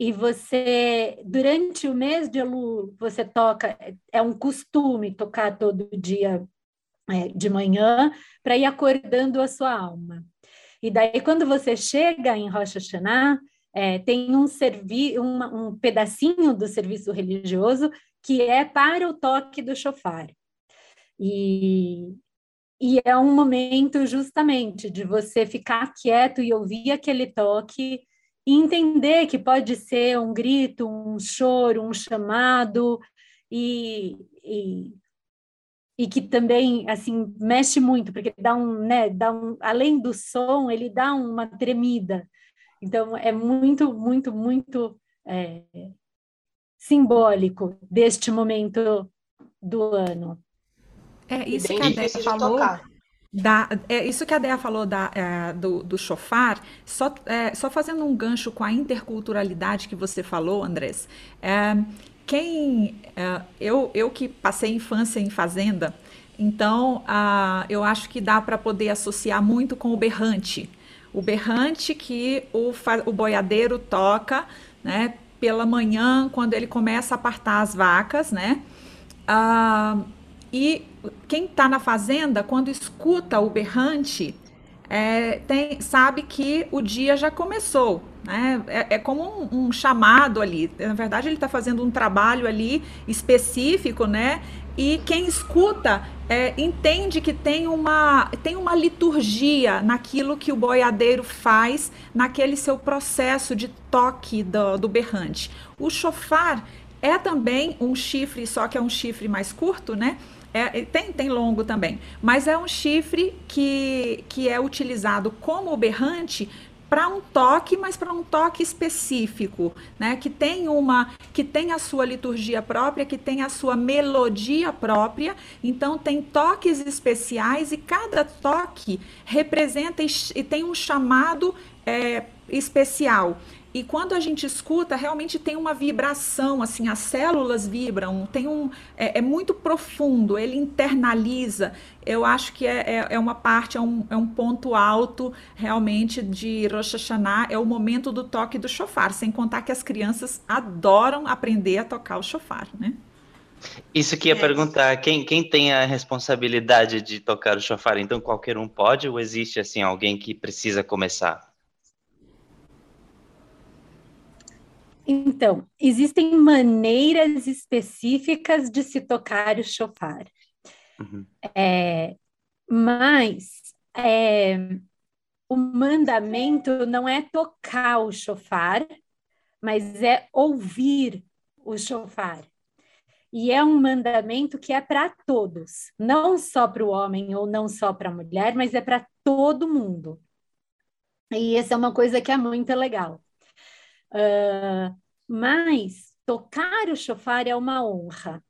E você, durante o mês de Elul, você toca, é um costume tocar todo dia é, de manhã para ir acordando a sua alma. E daí, quando você chega em Rosh Hashanah, é, tem um, servi uma, um pedacinho do serviço religioso que é para o toque do chofar. E, e é um momento justamente de você ficar quieto e ouvir aquele toque e entender que pode ser um grito, um choro, um chamado e, e, e, que também assim mexe muito porque dá um, né, dá um, além do som ele dá uma tremida então, é muito, muito, muito é, simbólico deste momento do ano. É isso que a Dé falou. Da, é isso que a Dea falou da, é, do, do chofar, só, é, só fazendo um gancho com a interculturalidade que você falou, Andrés. É, quem é, eu, eu que passei infância em fazenda, então ah, eu acho que dá para poder associar muito com o berrante o berrante que o, o boiadeiro toca, né, pela manhã, quando ele começa a apartar as vacas, né? Ah, e quem está na fazenda, quando escuta o berrante, é, tem, sabe que o dia já começou. Né? É, é como um, um, chamado ali. Na verdade, ele está fazendo um trabalho ali específico, né? E quem escuta é, entende que tem uma, tem uma liturgia naquilo que o boiadeiro faz, naquele seu processo de toque do, do berrante. O chofar é também um chifre, só que é um chifre mais curto, né? É, tem, tem longo também, mas é um chifre que, que é utilizado como berrante para um toque, mas para um toque específico, né? Que tem uma, que tem a sua liturgia própria, que tem a sua melodia própria. Então tem toques especiais e cada toque representa e, e tem um chamado é, especial. E quando a gente escuta, realmente tem uma vibração, assim, as células vibram, tem um, é, é muito profundo, ele internaliza. Eu acho que é, é, é, uma parte, é um, é um ponto alto realmente de Rosh Hashanah, é o momento do toque do chofar, sem contar que as crianças adoram aprender a tocar o chofar, né? Isso que ia é. perguntar, quem, quem tem a responsabilidade de tocar o chofar? Então qualquer um pode ou existe assim alguém que precisa começar? Então, existem maneiras específicas de se tocar o chofar. Uhum. É, mas é, o mandamento não é tocar o chofar, mas é ouvir o chofar. E é um mandamento que é para todos, não só para o homem ou não só para a mulher, mas é para todo mundo. E essa é uma coisa que é muito legal. Uh, mas tocar o chofar é uma honra.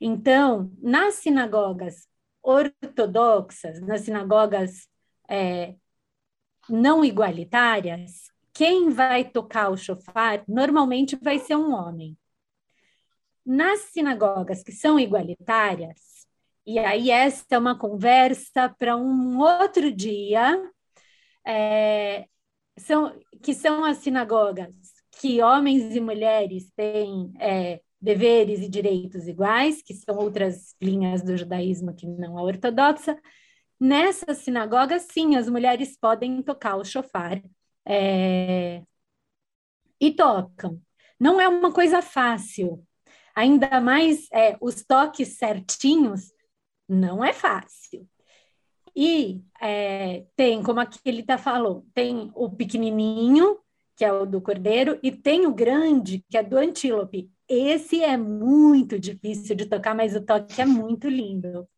Então, nas sinagogas ortodoxas, nas sinagogas é, não igualitárias, quem vai tocar o chofar normalmente vai ser um homem. Nas sinagogas que são igualitárias, e aí essa é uma conversa para um outro dia, é, são, que são as sinagogas que homens e mulheres têm é, deveres e direitos iguais, que são outras linhas do judaísmo que não é ortodoxa. Nessas sinagogas, sim, as mulheres podem tocar o chofar é, e tocam. Não é uma coisa fácil, ainda mais é, os toques certinhos, não é fácil. E é, tem, como aquele tá falou, tem o pequenininho, que é o do cordeiro, e tem o grande, que é do antílope. Esse é muito difícil de tocar, mas o toque é muito lindo.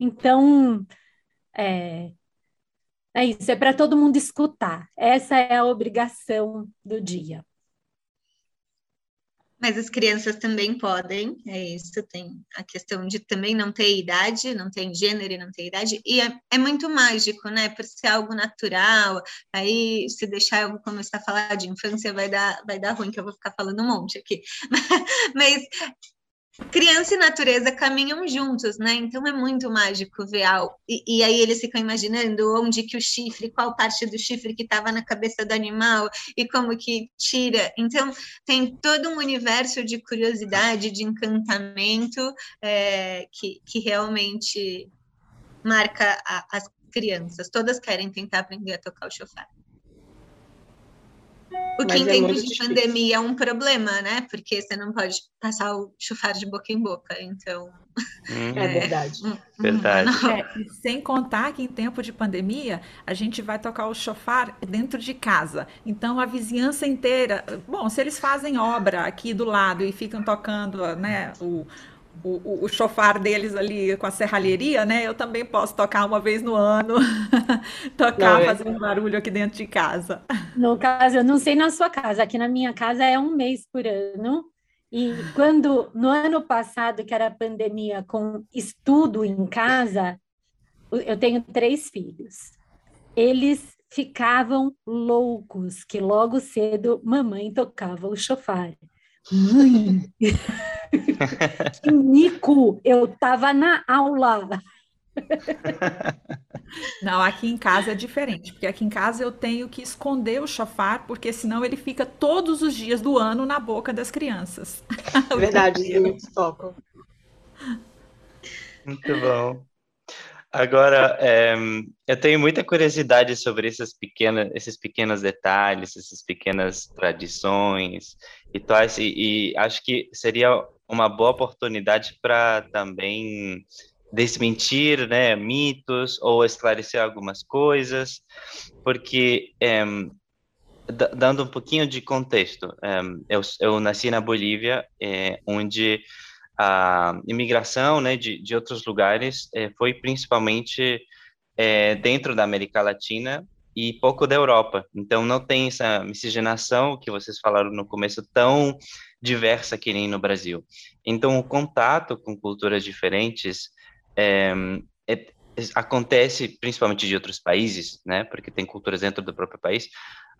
Então, é, é isso, é para todo mundo escutar. Essa é a obrigação do dia. Mas as crianças também podem, é isso, tem a questão de também não ter idade, não tem gênero e não ter idade, e é, é muito mágico, né? Por ser algo natural, aí se deixar eu começar a falar de infância vai dar, vai dar ruim, que eu vou ficar falando um monte aqui. Mas criança e natureza caminham juntos, né? Então é muito mágico ver algo. E, e, aí eles ficam imaginando onde que o chifre, qual parte do chifre que estava na cabeça do animal e como que tira. Então tem todo um universo de curiosidade, de encantamento é, que, que realmente marca a, as crianças. Todas querem tentar aprender a tocar o chofar. O que Mas em é tempos de difícil. pandemia é um problema, né? Porque você não pode passar o chufar de boca em boca, então. Hum. É, verdade. Hum, verdade. É, sem contar que em tempo de pandemia a gente vai tocar o chofar dentro de casa. Então a vizinhança inteira. Bom, se eles fazem obra aqui do lado e ficam tocando, né? O, o, o, chofar deles ali com a serralheria, né? Eu também posso tocar uma vez no ano, tocar, não, é fazer um barulho aqui dentro de casa. No caso, eu não sei na sua casa, aqui na minha casa é um mês por ano. E quando, no ano passado, que era a pandemia com estudo em casa, eu tenho três filhos. Eles ficavam loucos que logo cedo mamãe tocava o chofar. Mãe, que mico! Eu estava na aula. Não, aqui em casa é diferente, porque aqui em casa eu tenho que esconder o chofar, porque senão ele fica todos os dias do ano na boca das crianças. É verdade, eles tocam. Muito bom. Agora, é, eu tenho muita curiosidade sobre essas pequenas, esses pequenos detalhes, essas pequenas tradições e tal, e, e acho que seria uma boa oportunidade para também desmentir né, mitos ou esclarecer algumas coisas, porque é, dando um pouquinho de contexto, é, eu, eu nasci na Bolívia, é, onde a imigração né, de, de outros lugares foi principalmente dentro da América Latina e pouco da Europa. Então, não tem essa miscigenação que vocês falaram no começo tão diversa que nem no Brasil. Então, o contato com culturas diferentes é, é, acontece principalmente de outros países, né? Porque tem culturas dentro do próprio país,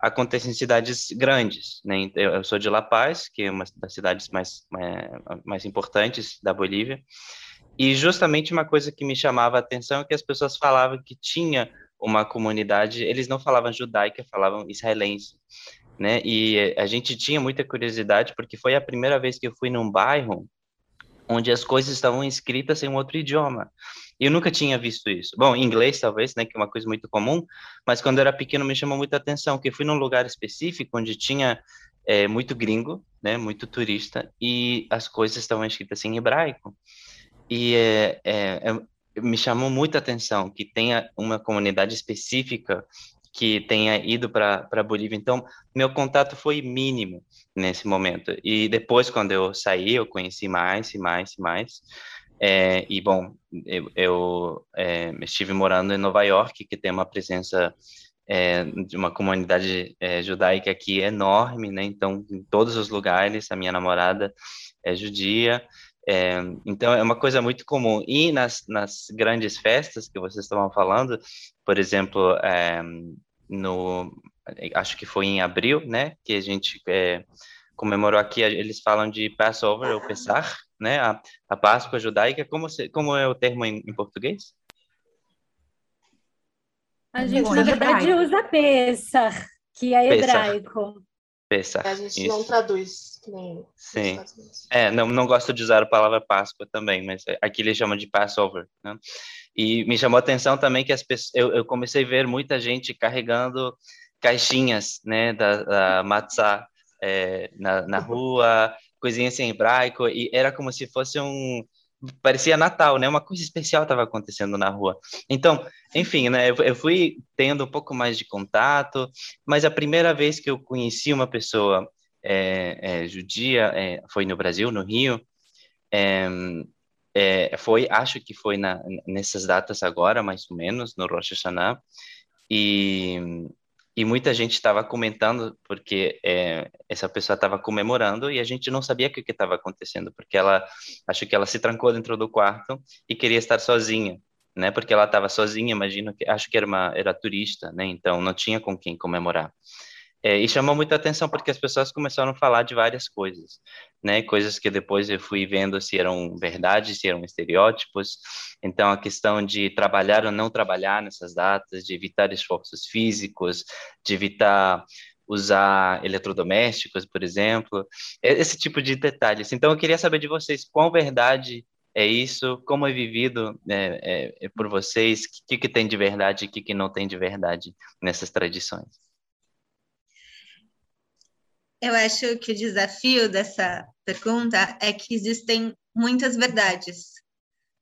acontece em cidades grandes, né? Então, eu sou de La Paz, que é uma das cidades mais, é, mais importantes da Bolívia, e justamente uma coisa que me chamava a atenção é que as pessoas falavam que tinha uma comunidade, eles não falavam judaica, falavam israelense, né? E a gente tinha muita curiosidade porque foi a primeira vez que eu fui num bairro onde as coisas estavam escritas em um outro idioma. Eu nunca tinha visto isso. Bom, inglês talvez, né, que é uma coisa muito comum, mas quando eu era pequeno me chamou muita atenção, que fui num lugar específico onde tinha é, muito gringo, né, muito turista, e as coisas estavam escritas em hebraico. E é, é me chamou muita atenção que tenha uma comunidade específica que tenha ido para a Bolívia. Então, meu contato foi mínimo nesse momento. E depois, quando eu saí, eu conheci mais e mais e mais. É, e, bom, eu, eu é, estive morando em Nova York, que tem uma presença é, de uma comunidade é, judaica aqui enorme, né? Então, em todos os lugares, a minha namorada é judia. É, então, é uma coisa muito comum. E nas, nas grandes festas que vocês estavam falando, por exemplo, é, no, acho que foi em abril, né? Que a gente comemorou aqui, eles falam de Passover, ou Pessar, né? A, a Páscoa judaica, como, se, como é o termo em, em português? A gente, Bom, na verdade, hebraico. usa Pessar, que é hebraico. Pessar. A gente isso. não traduz nem Sim. É, não, não gosto de usar a palavra Páscoa também, mas aqui eles chamam de Passover, né? E me chamou a atenção também que as pessoas, eu, eu comecei a ver muita gente carregando caixinhas, né, da, da matzah é, na, na rua, coisinhas em hebraico, e era como se fosse um. Parecia Natal, né? Uma coisa especial estava acontecendo na rua. Então, enfim, né? Eu fui tendo um pouco mais de contato, mas a primeira vez que eu conheci uma pessoa é, é, judia é, foi no Brasil, no Rio. É, foi, acho que foi na, nessas datas agora, mais ou menos, no Rosh Hashanah. E, e muita gente estava comentando porque essa pessoa estava comemorando e a gente não sabia o que estava acontecendo porque ela acho que ela se trancou dentro do quarto e queria estar sozinha né porque ela estava sozinha imagino que acho que era uma era turista né então não tinha com quem comemorar é, e chamou muita atenção porque as pessoas começaram a falar de várias coisas, né? Coisas que depois eu fui vendo se eram verdade, se eram estereótipos. Então, a questão de trabalhar ou não trabalhar nessas datas, de evitar esforços físicos, de evitar usar eletrodomésticos, por exemplo, esse tipo de detalhes. Então, eu queria saber de vocês qual verdade é isso, como é vivido é, é, é por vocês, o que, que tem de verdade e o que, que não tem de verdade nessas tradições. Eu acho que o desafio dessa pergunta é que existem muitas verdades.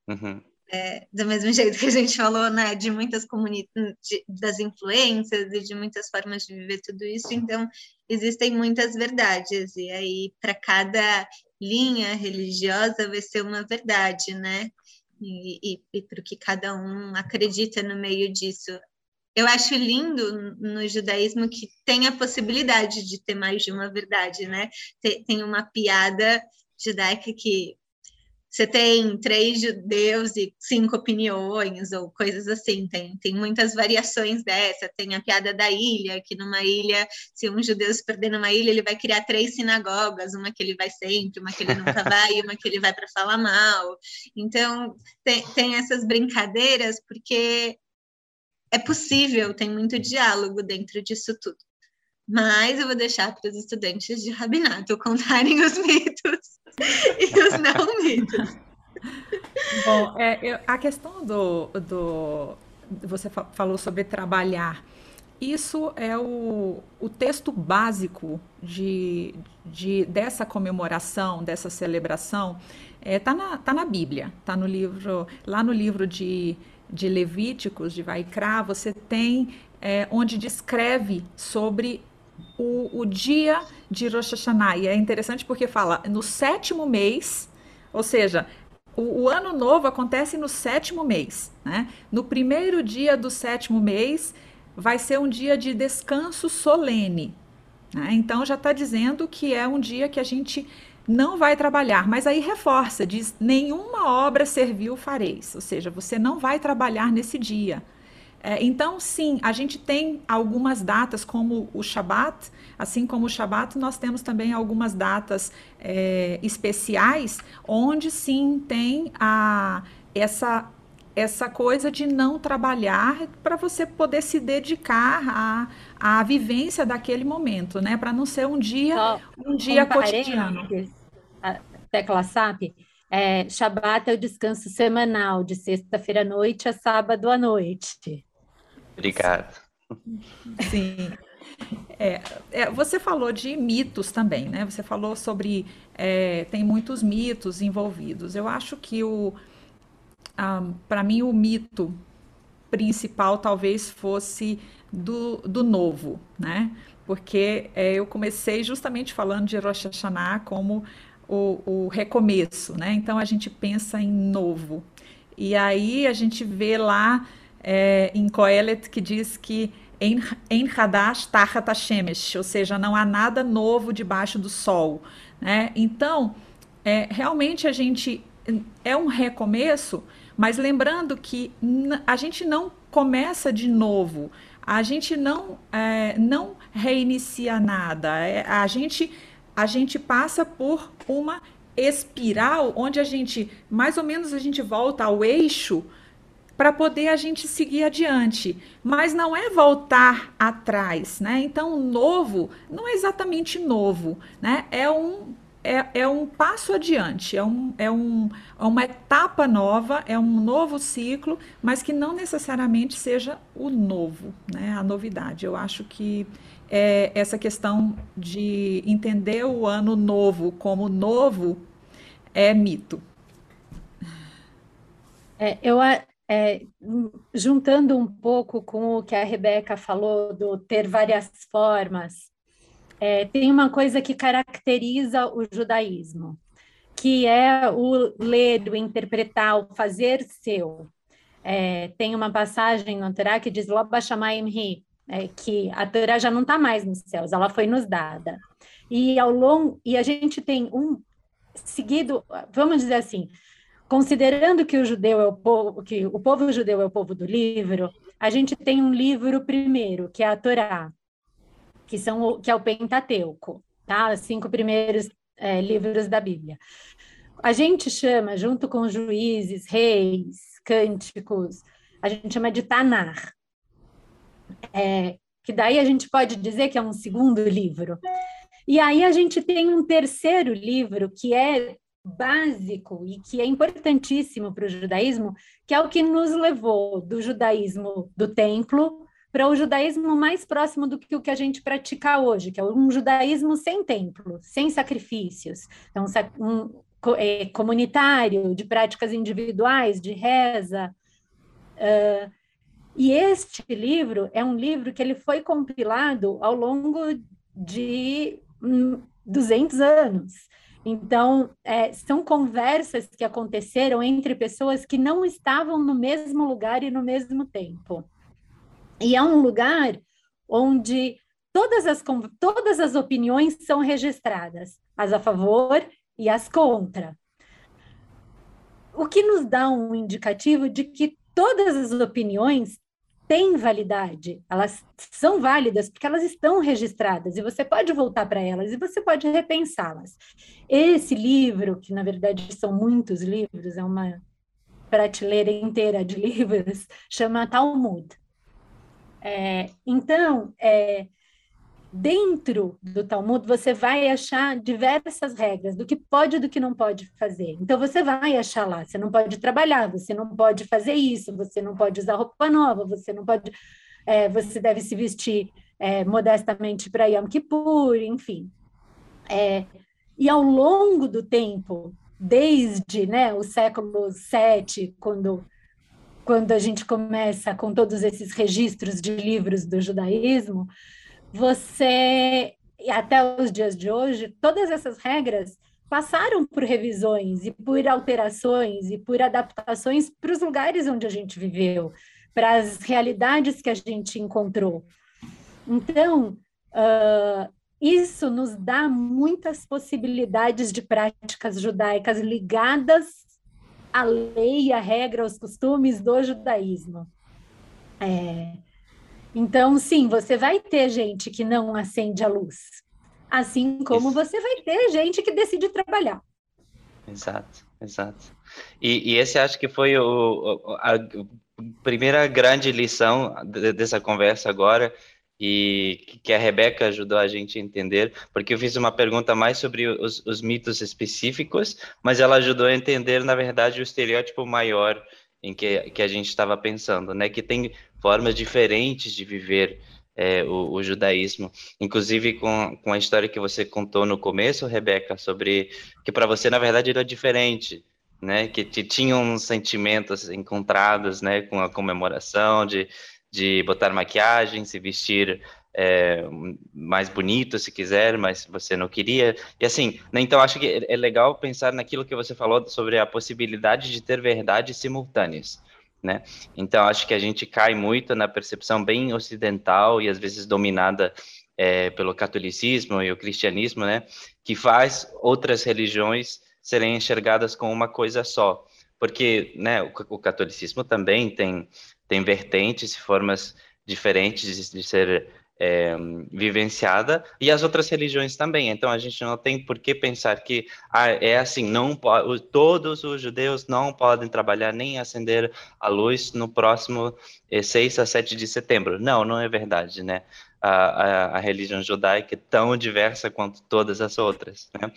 Uhum. É, do mesmo jeito que a gente falou, né, de muitas comunidades, das influências e de muitas formas de viver tudo isso, então existem muitas verdades, e aí para cada linha religiosa vai ser uma verdade, né? E, e, e para o que cada um acredita no meio disso eu acho lindo no judaísmo que tem a possibilidade de ter mais de uma verdade, né? Tem uma piada judaica que você tem três judeus e cinco opiniões, ou coisas assim. Tem, tem muitas variações dessa. Tem a piada da ilha, que numa ilha, se um judeu se perder numa ilha, ele vai criar três sinagogas: uma que ele vai sempre, uma que ele nunca vai, e uma que ele vai para falar mal. Então, tem, tem essas brincadeiras, porque é possível, tem muito diálogo dentro disso tudo. Mas eu vou deixar para os estudantes de rabinato contarem os mitos e os não mitos. Bom, é, a questão do, do. Você falou sobre trabalhar. Isso é o, o texto básico de, de, dessa comemoração, dessa celebração. Está é, tá na, tá na Bíblia, está no livro, lá no livro de, de Levíticos, de Vaikra, você tem é, onde descreve sobre o, o dia de Rosh Hashanah. E é interessante porque fala no sétimo mês, ou seja, o, o, ano novo acontece no sétimo mês. Né? No primeiro dia do sétimo mês vai ser um dia de descanso solene. Né? Então já está dizendo que é um dia que a gente não vai trabalhar, mas aí reforça, diz: nenhuma obra servil fareis, ou seja, você não vai trabalhar nesse dia. É, então, sim, a gente tem algumas datas, como o Shabat, assim como o Shabat, nós temos também algumas datas é, especiais, onde sim tem a, essa, essa coisa de não trabalhar para você poder se dedicar à, à vivência daquele momento, né? Para não ser um dia, Só um dia cotidiano. A tecla SAP, é, Shabat é o descanso semanal, de sexta-feira à noite a sábado à noite. Obrigado. Sim. É, é, você falou de mitos também, né? Você falou sobre. É, tem muitos mitos envolvidos. Eu acho que o. Um, Para mim, o mito principal talvez fosse do, do novo, né? Porque é, eu comecei justamente falando de Rosh Hashanah como o, o recomeço, né? Então a gente pensa em novo. E aí a gente vê lá é, em Coelet que diz que em Hadash Tachat Hashemesh, ou seja, não há nada novo debaixo do sol. Né? Então, é, realmente a gente é um recomeço, mas lembrando que a gente não começa de novo, a gente não, é, não reinicia nada, é, a, gente, a gente passa por uma espiral onde a gente, mais ou menos, a gente volta ao eixo para poder a gente seguir adiante. Mas não é voltar atrás, né? Então, novo não é exatamente novo, né? É um é, é um passo adiante, é, um, é, um, é uma etapa nova, é um novo ciclo, mas que não necessariamente seja o novo, né? A novidade. Eu acho que é essa questão de entender o ano novo como novo é mito. É, eu, é, juntando um pouco com o que a Rebeca falou do ter várias formas, é, tem uma coisa que caracteriza o judaísmo, que é o ler, o interpretar, o fazer seu. É, tem uma passagem no Torá que diz Loba Shamayim é, que a Torá já não está mais nos céus, ela foi nos dada. E ao longo e a gente tem um seguido, vamos dizer assim, considerando que o judeu é o povo, que o povo judeu é o povo do livro, a gente tem um livro primeiro, que é a Torá, que são que é o Pentateuco, tá? Os cinco primeiros é, livros da Bíblia. A gente chama, junto com juízes, reis, cânticos, a gente chama de Tanar. É, que daí a gente pode dizer que é um segundo livro. E aí a gente tem um terceiro livro que é básico e que é importantíssimo para o judaísmo, que é o que nos levou do judaísmo do templo para o judaísmo mais próximo do que o que a gente pratica hoje, que é um judaísmo sem templo, sem sacrifícios, então um, é, comunitário, de práticas individuais, de reza. Uh, e este livro é um livro que ele foi compilado ao longo de 200 anos. Então, é, são conversas que aconteceram entre pessoas que não estavam no mesmo lugar e no mesmo tempo. E é um lugar onde todas as, todas as opiniões são registradas, as a favor e as contra. O que nos dá um indicativo de que todas as opiniões têm validade, elas são válidas porque elas estão registradas e você pode voltar para elas e você pode repensá-las. Esse livro, que na verdade são muitos livros, é uma prateleira inteira de livros, chama Talmud. É, então, é, dentro do Talmud você vai achar diversas regras do que pode e do que não pode fazer. Então você vai achar lá, você não pode trabalhar, você não pode fazer isso, você não pode usar roupa nova, você não pode, é, você deve se vestir é, modestamente para Yom Kippur, enfim. É, e ao longo do tempo, desde né, o século VII, quando quando a gente começa com todos esses registros de livros do judaísmo, você, até os dias de hoje, todas essas regras passaram por revisões e por alterações e por adaptações para os lugares onde a gente viveu, para as realidades que a gente encontrou. Então, uh, isso nos dá muitas possibilidades de práticas judaicas ligadas à lei, à regra, aos costumes do judaísmo. É, então, sim, você vai ter gente que não acende a luz, assim como Isso. você vai ter gente que decide trabalhar. Exato, exato. E, e esse acho que foi o, a, a primeira grande lição dessa conversa agora, e que a Rebeca ajudou a gente a entender, porque eu fiz uma pergunta mais sobre os, os mitos específicos, mas ela ajudou a entender, na verdade, o estereótipo maior em que, que a gente estava pensando, né? Que tem formas diferentes de viver é, o, o, judaísmo, inclusive com, com a história que você contou no começo, Rebeca, sobre que para você, na verdade, era diferente, né? Que, que tinham sentimentos encontrados, né? Com a comemoração de de botar maquiagem, se vestir é, mais bonito, se quiser, mas você não queria. E assim, né, então acho que é legal pensar naquilo que você falou sobre a possibilidade de ter verdades simultâneas. Né? Então acho que a gente cai muito na percepção bem ocidental e às vezes dominada é, pelo catolicismo e o cristianismo, né? Que faz outras religiões serem enxergadas como uma coisa só, porque, né? O, o catolicismo também tem tem vertentes e formas diferentes de, de ser é, vivenciada e as outras religiões também. Então a gente não tem por que pensar que ah, é assim, não todos os judeus não podem trabalhar nem acender a luz no próximo é, 6 a 7 de setembro. Não, não é verdade, né? A, a, a religião judaica é tão diversa quanto todas as outras, né?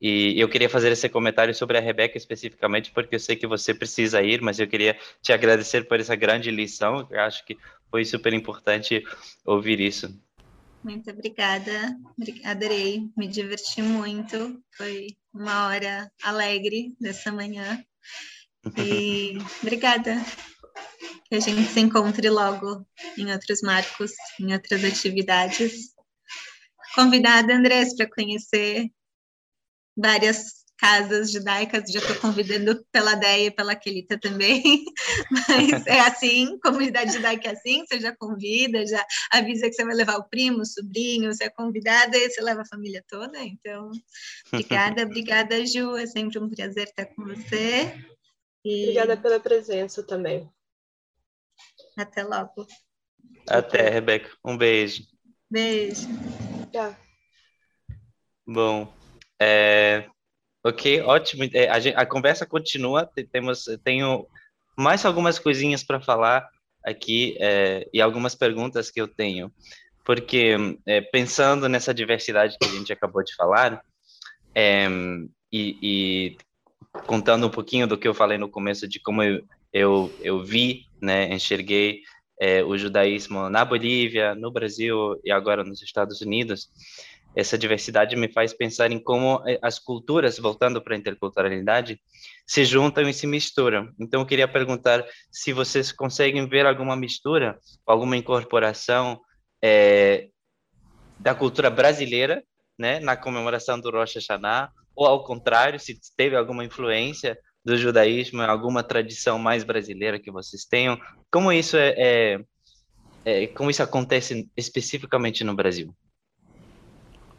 E eu queria fazer esse comentário sobre a Rebeca especificamente, porque eu sei que você precisa ir, mas eu queria te agradecer por essa grande lição. Eu acho que foi super importante ouvir isso. Muito obrigada, adorei, me diverti muito. Foi uma hora alegre dessa manhã. E obrigada. Que a gente se encontre logo em outros marcos, em outras atividades. Convidada, Andrés, para conhecer várias casas judaicas, já estou convidando pela Deia e pela Quelita também, mas é assim, comunidade judaica é assim, você já convida, já avisa que você vai levar o primo, o sobrinho, você é convidada e você leva a família toda, então, obrigada, obrigada Ju, é sempre um prazer estar com você. E... Obrigada pela presença também. Até logo. Até, Rebeca. Um beijo. Beijo. Tchau. Bom, é, ok, ótimo. É, a, a, conversa continua. Temos, tenho mais algumas coisinhas para falar aqui é, e algumas perguntas que eu tenho, porque é, pensando nessa diversidade que a gente acabou de falar é, e, e, contando um pouquinho do que eu falei no começo de como eu, eu, eu vi, né, enxerguei é, o judaísmo na Bolívia, no Brasil e agora nos Estados Unidos essa diversidade me faz pensar em como eh, as culturas, voltando para a interculturalidade, se juntam e se misturam. Então, eu queria perguntar se vocês conseguem ver alguma mistura, alguma incorporação é, da cultura brasileira, né, na comemoração do Rosh Hashanah, ou ao contrário, se teve alguma influência do judaísmo, alguma tradição mais brasileira que vocês tenham. Como isso é, é, é como isso acontece especificamente no Brasil?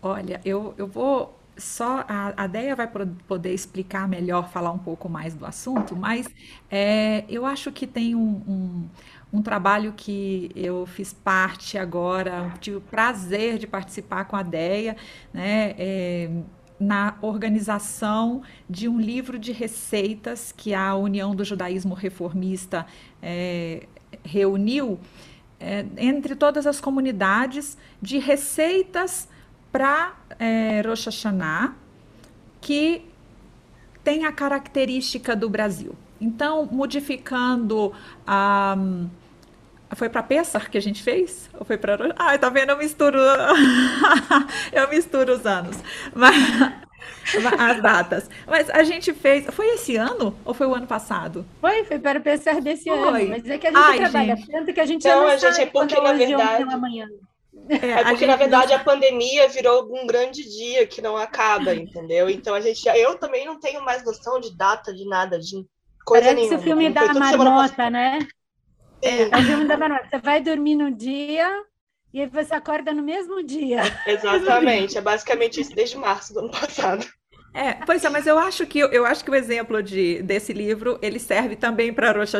Olha, eu, eu vou só a, a Deia vai poder explicar melhor, falar um pouco mais do assunto, mas é, eu acho que tem um, um, um, trabalho que eu fiz parte agora, tive o prazer de participar com a Deia, né? É, na organização de um livro de receitas que a União do Judaísmo Reformista é, reuniu é, entre todas as comunidades de receitas para é, Rosh Hashanah que tem a característica do Brasil. Então, modificando a. Foi para Pessar que a gente fez? Ou foi para. Ai, tá vendo? Eu misturo. eu misturo os anos. Mas, as datas. Mas a gente fez. Foi esse ano ou foi o ano passado? Foi, foi para Pessar desse foi. ano. Mas é que a gente Ai, trabalha gente. tanto que a gente não, a gente é porque na verdade. É, é porque, na verdade, a pandemia virou um grande dia que não acaba, entendeu? Então a gente. Eu também não tenho mais noção de data, de nada, de coisa Parece nenhuma. o filme da marmota, né? É, é o filme da marmota. Você vai dormir no dia e aí você acorda no mesmo dia. Exatamente, é basicamente isso desde março do ano passado. É, pois é, mas eu acho que eu acho que o exemplo de, desse livro ele serve também para Rosh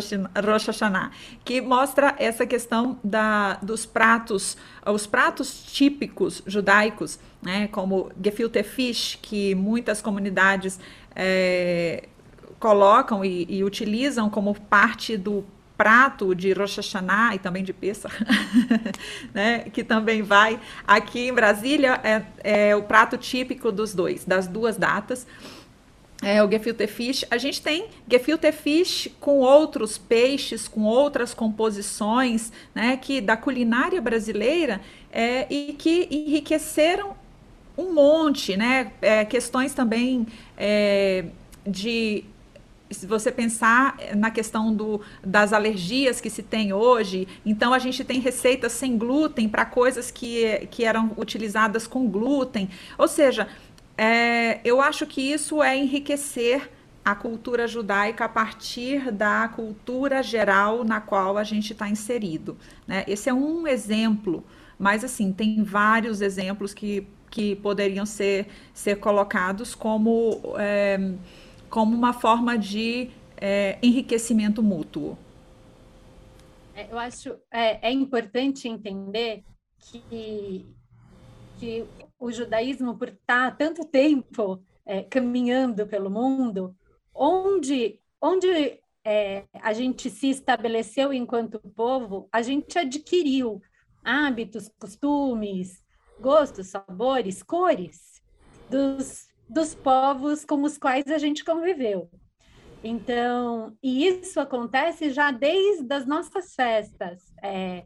Hashanah, que mostra essa questão da, dos pratos, os pratos típicos judaicos, né, como gefilte fish, que muitas comunidades é, colocam e, e utilizam como parte do prato de Rosh Hashanah e também de Pesach, né, que também vai aqui em Brasília é, é, o prato típico dos dois, das duas datas. É o gefilte fish. A gente tem gefilte fish com outros peixes, com outras composições, né, que da culinária brasileira é, e que enriqueceram um monte, né, é, questões também é, de se você pensar na questão do, das alergias que se tem hoje, então a gente tem receitas sem glúten para coisas que, que eram utilizadas com glúten. Ou seja, é, eu acho que isso é enriquecer a cultura judaica a partir da cultura geral na qual a gente está inserido. Né? Esse é um exemplo, mas assim, tem vários exemplos que, que poderiam ser, ser colocados como. É, como uma forma de é, enriquecimento mútuo. É, eu acho é, é importante entender que, que o judaísmo, por estar tanto tempo é, caminhando pelo mundo, onde, onde é, a gente se estabeleceu enquanto povo, a gente adquiriu hábitos, costumes, gostos, sabores, cores dos dos povos com os quais a gente conviveu. Então, e isso acontece já desde as nossas festas. É,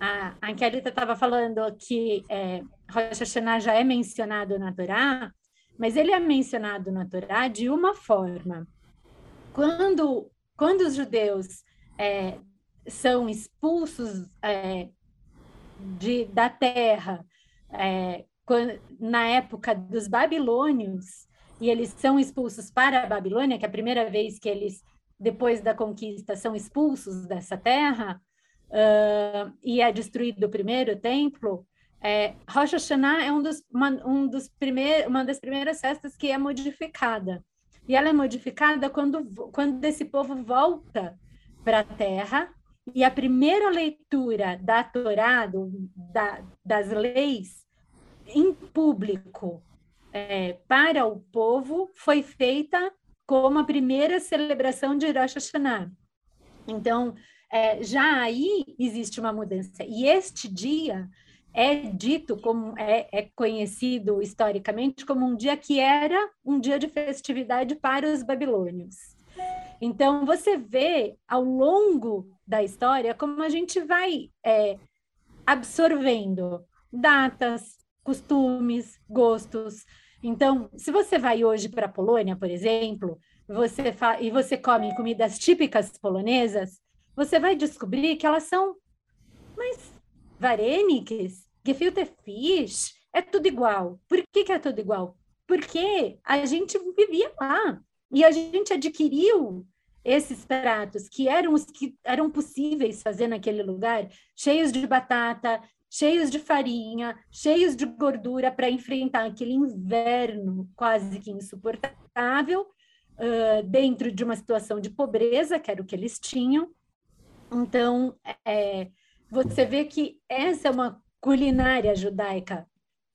a, Ankelita estava falando que é, Rosh Hashanah já é mencionado na Torá, mas ele é mencionado na Torá de uma forma. Quando, quando os judeus é, são expulsos é, de, da terra é, na época dos babilônios, e eles são expulsos para a Babilônia, que é a primeira vez que eles, depois da conquista, são expulsos dessa terra, uh, e é destruído o primeiro templo, é, Rosh Hashanah é um dos, uma, um dos primeir, uma das primeiras festas que é modificada. E ela é modificada quando, quando esse povo volta para a terra, e a primeira leitura da Torá, do, da, das leis, em público é, para o povo foi feita como a primeira celebração de Rosh Hashanah. Então, é, já aí existe uma mudança. E este dia é dito como é, é, conhecido historicamente como um dia que era um dia de festividade para os babilônios. Então você vê ao longo da história como a gente vai é, absorvendo datas, costumes, gostos. Então, se você vai hoje para a Polônia, por exemplo, você e você come comidas típicas polonesas, você vai descobrir que elas são mas vareniques, gefilte fish, é tudo igual. Por que, que é tudo igual? Porque a gente vivia lá e a gente adquiriu esses pratos que eram os que eram possíveis fazer naquele lugar, cheios de batata, cheios de farinha, cheios de gordura para enfrentar aquele inverno quase que insuportável, uh, dentro de uma situação de pobreza, que era o que eles tinham. Então, é, você vê que essa é uma culinária judaica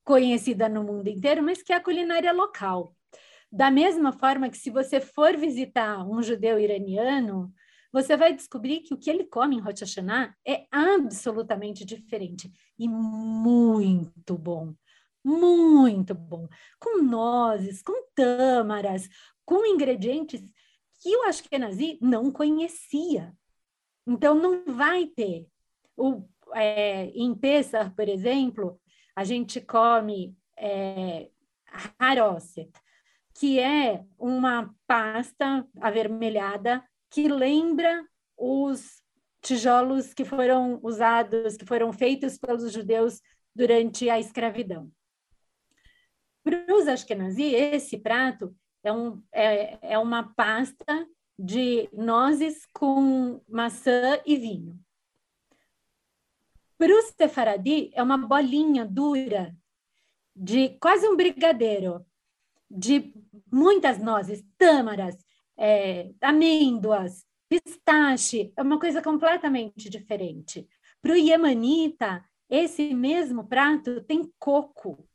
conhecida no mundo inteiro, mas que é a culinária local. Da mesma forma que se você for visitar um judeu iraniano, você vai descobrir que o que ele come em Rosh Hashanah é absolutamente diferente e muito bom. Muito bom. Com nozes, com tâmaras, com ingredientes que o Ashkenazi não conhecia. Então, não vai ter. O, é, em Pesach, por exemplo, a gente come é, haroset, que é uma pasta avermelhada que lembra os tijolos que foram usados, que foram feitos pelos judeus durante a escravidão. Para os Ashkenazi, esse prato é, um, é, é uma pasta de nozes com maçã e vinho. Para o Sefaradi, é uma bolinha dura de quase um brigadeiro, de muitas nozes, tâmaras, é, amêndoas, pistache, é uma coisa completamente diferente. Para o Yemanita, esse mesmo prato tem coco.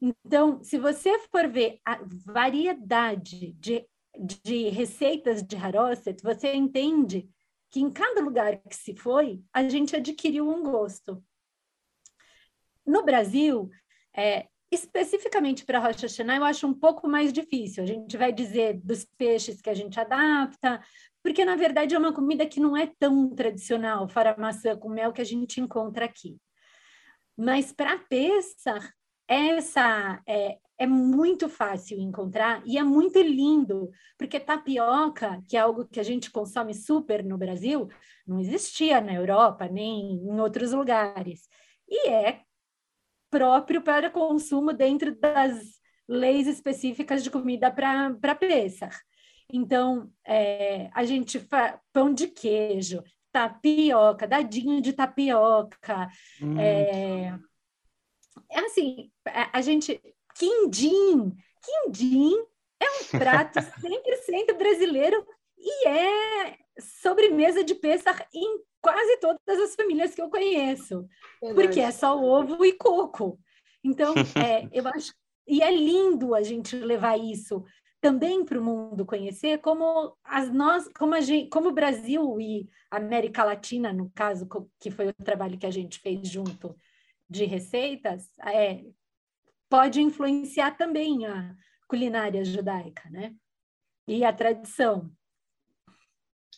Então, se você for ver a variedade de, de receitas de Haroset, você entende que em cada lugar que se foi, a gente adquiriu um gosto. No Brasil, é, especificamente para Rocha Hashanah, eu acho um pouco mais difícil. A gente vai dizer dos peixes que a gente adapta, porque na verdade é uma comida que não é tão tradicional, fora maçã com mel que a gente encontra aqui. Mas para Pesach, essa é, é muito fácil encontrar e é muito lindo, porque tapioca, que é algo que a gente consome super no Brasil, não existia na Europa nem em outros lugares. E é próprio para consumo dentro das leis específicas de comida para Pesach. Então, é, a gente faz pão de queijo, tapioca, dadinho de tapioca, hum. é, é assim, a, a gente Quindim. Quindim é um prato 100% brasileiro e é sobremesa de pêssar em quase todas as famílias que eu conheço, Verdade. porque é só ovo e coco. Então, é, eu acho e é lindo a gente levar isso também para o mundo conhecer como as nós, como a gente, como o Brasil e a América Latina, no caso, que foi o trabalho que a gente fez junto de receitas, é, pode influenciar também a culinária judaica, né? E a tradição.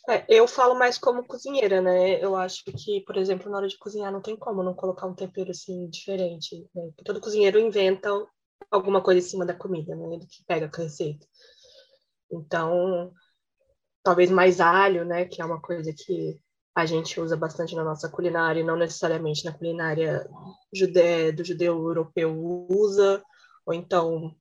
É, eu falo mais como cozinheira, né? Eu acho que, por exemplo, na hora de cozinhar não tem como não colocar um tempero assim diferente. Né? Todo cozinheiro inventa alguma coisa em cima da comida, né? Ele que pega a receita. Então, talvez mais alho, né? Que é uma coisa que a gente usa bastante na nossa culinária, e não necessariamente na culinária jude... do judeu europeu usa, ou então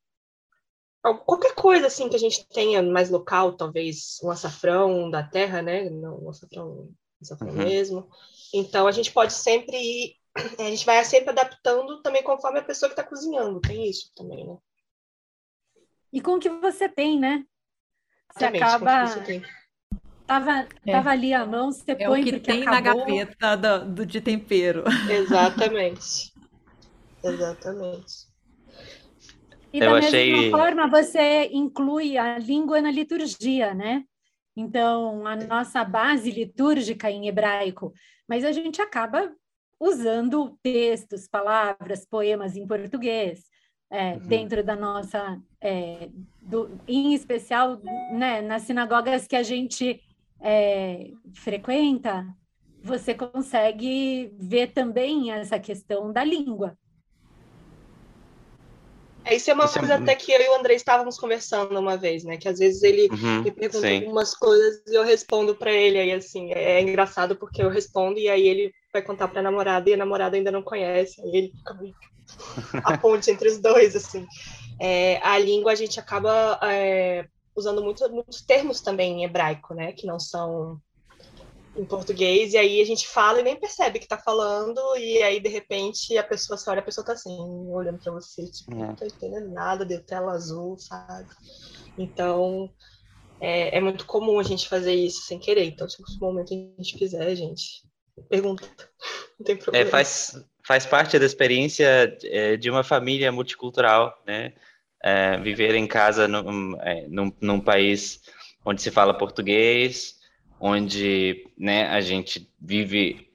qualquer coisa assim que a gente tenha mais local, talvez um açafrão da terra, né? Não, um açafrão, açafrão uhum. mesmo. Então a gente pode sempre ir, a gente vai sempre adaptando também conforme a pessoa que está cozinhando, tem isso também, né? E com o que você tem, né? Você Exatamente, acaba Tava, é. tava ali a mão, você é põe o que tem acabou. na gaveta do, do, de tempero. Exatamente. Exatamente. E Eu da achei... mesma forma, você inclui a língua na liturgia, né? Então, a nossa base litúrgica em hebraico, mas a gente acaba usando textos, palavras, poemas em português, é, uhum. dentro da nossa, é, do, em especial né, nas sinagogas que a gente é, frequenta, você consegue ver também essa questão da língua. É, isso é uma isso é coisa é... até que eu e o André estávamos conversando uma vez, né? Que às vezes ele uhum, me pergunta sim. algumas coisas e eu respondo para ele, aí assim, é engraçado porque eu respondo e aí ele vai contar para a namorada e a namorada ainda não conhece, aí ele fica meio a ponte entre os dois, assim. É, a língua a gente acaba é, usando muito, muitos termos também em hebraico, né? Que não são em português, e aí a gente fala e nem percebe que tá falando, e aí de repente a pessoa se olha, a pessoa tá assim, olhando para você, tipo, é. não tô entendendo nada, deu tela azul, sabe? Então é, é, muito comum a gente fazer isso sem querer, então se no momento a gente quiser, a gente pergunta, não tem é, problema. É, faz, faz parte da experiência é, de uma família multicultural, né? é, viver em casa num, é, num, num, país onde se fala português, onde né, a gente vive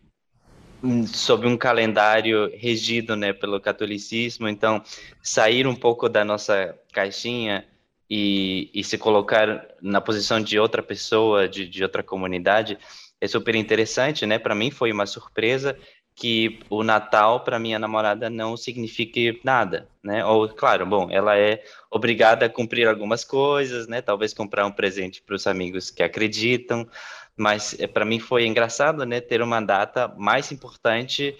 sob um calendário regido né, pelo catolicismo, então sair um pouco da nossa caixinha e, e se colocar na posição de outra pessoa, de, de outra comunidade, é super interessante, né? Para mim foi uma surpresa que o Natal para minha namorada não signifique nada, né? Ou claro, bom, ela é obrigada a cumprir algumas coisas, né? Talvez comprar um presente para os amigos que acreditam, mas é, para mim foi engraçado, né? Ter uma data mais importante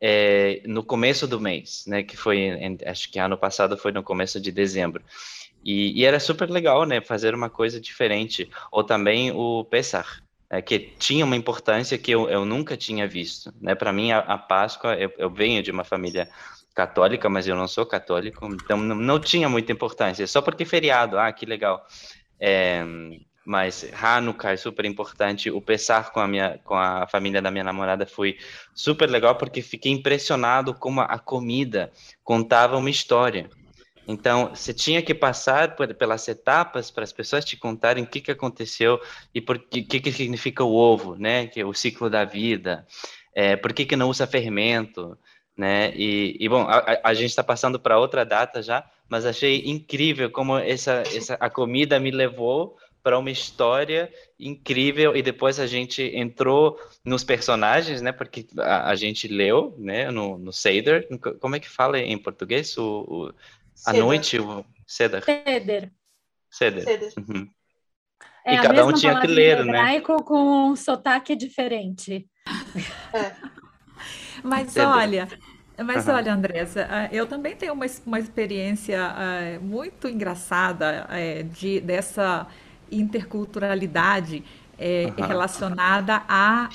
é, no começo do mês, né? Que foi, acho que ano passado foi no começo de dezembro. E, e era super legal, né? Fazer uma coisa diferente. Ou também o Pesach, é, que tinha uma importância que eu, eu nunca tinha visto. Né? Para mim, a, a Páscoa, eu, eu, venho de uma família católica, mas eu não sou católico, então não, não tinha muita importância, só porque feriado, ah, que legal. É, mas Hanukkah é super importante, o Pessar com a, minha, com a família da minha namorada foi super legal, porque fiquei impressionado como a comida contava uma história. Então, você tinha que passar por, pelas etapas para as pessoas te contarem o que, que aconteceu e que, que, que significa o ovo, né? Que é o ciclo da vida. É, por que, que não usa fermento, né? E, e bom, a, a gente está passando para outra data já, mas achei incrível como essa, essa a comida me levou para uma história incrível e depois a gente entrou nos personagens, né? Porque a, a gente leu, né? No, no Seder, como é que fala em português? O, o à noite, o Ceder. Ceder. Ceder. Ceder. Uhum. É e cada um tinha que ler, né? hebraico com um sotaque diferente. É. Mas Ceder. olha, mas uhum. olha, Andressa, ah, eu também tenho uma, uma experiência uh, muito engraçada uh, de, dessa interculturalidade uh, uhum. relacionada a,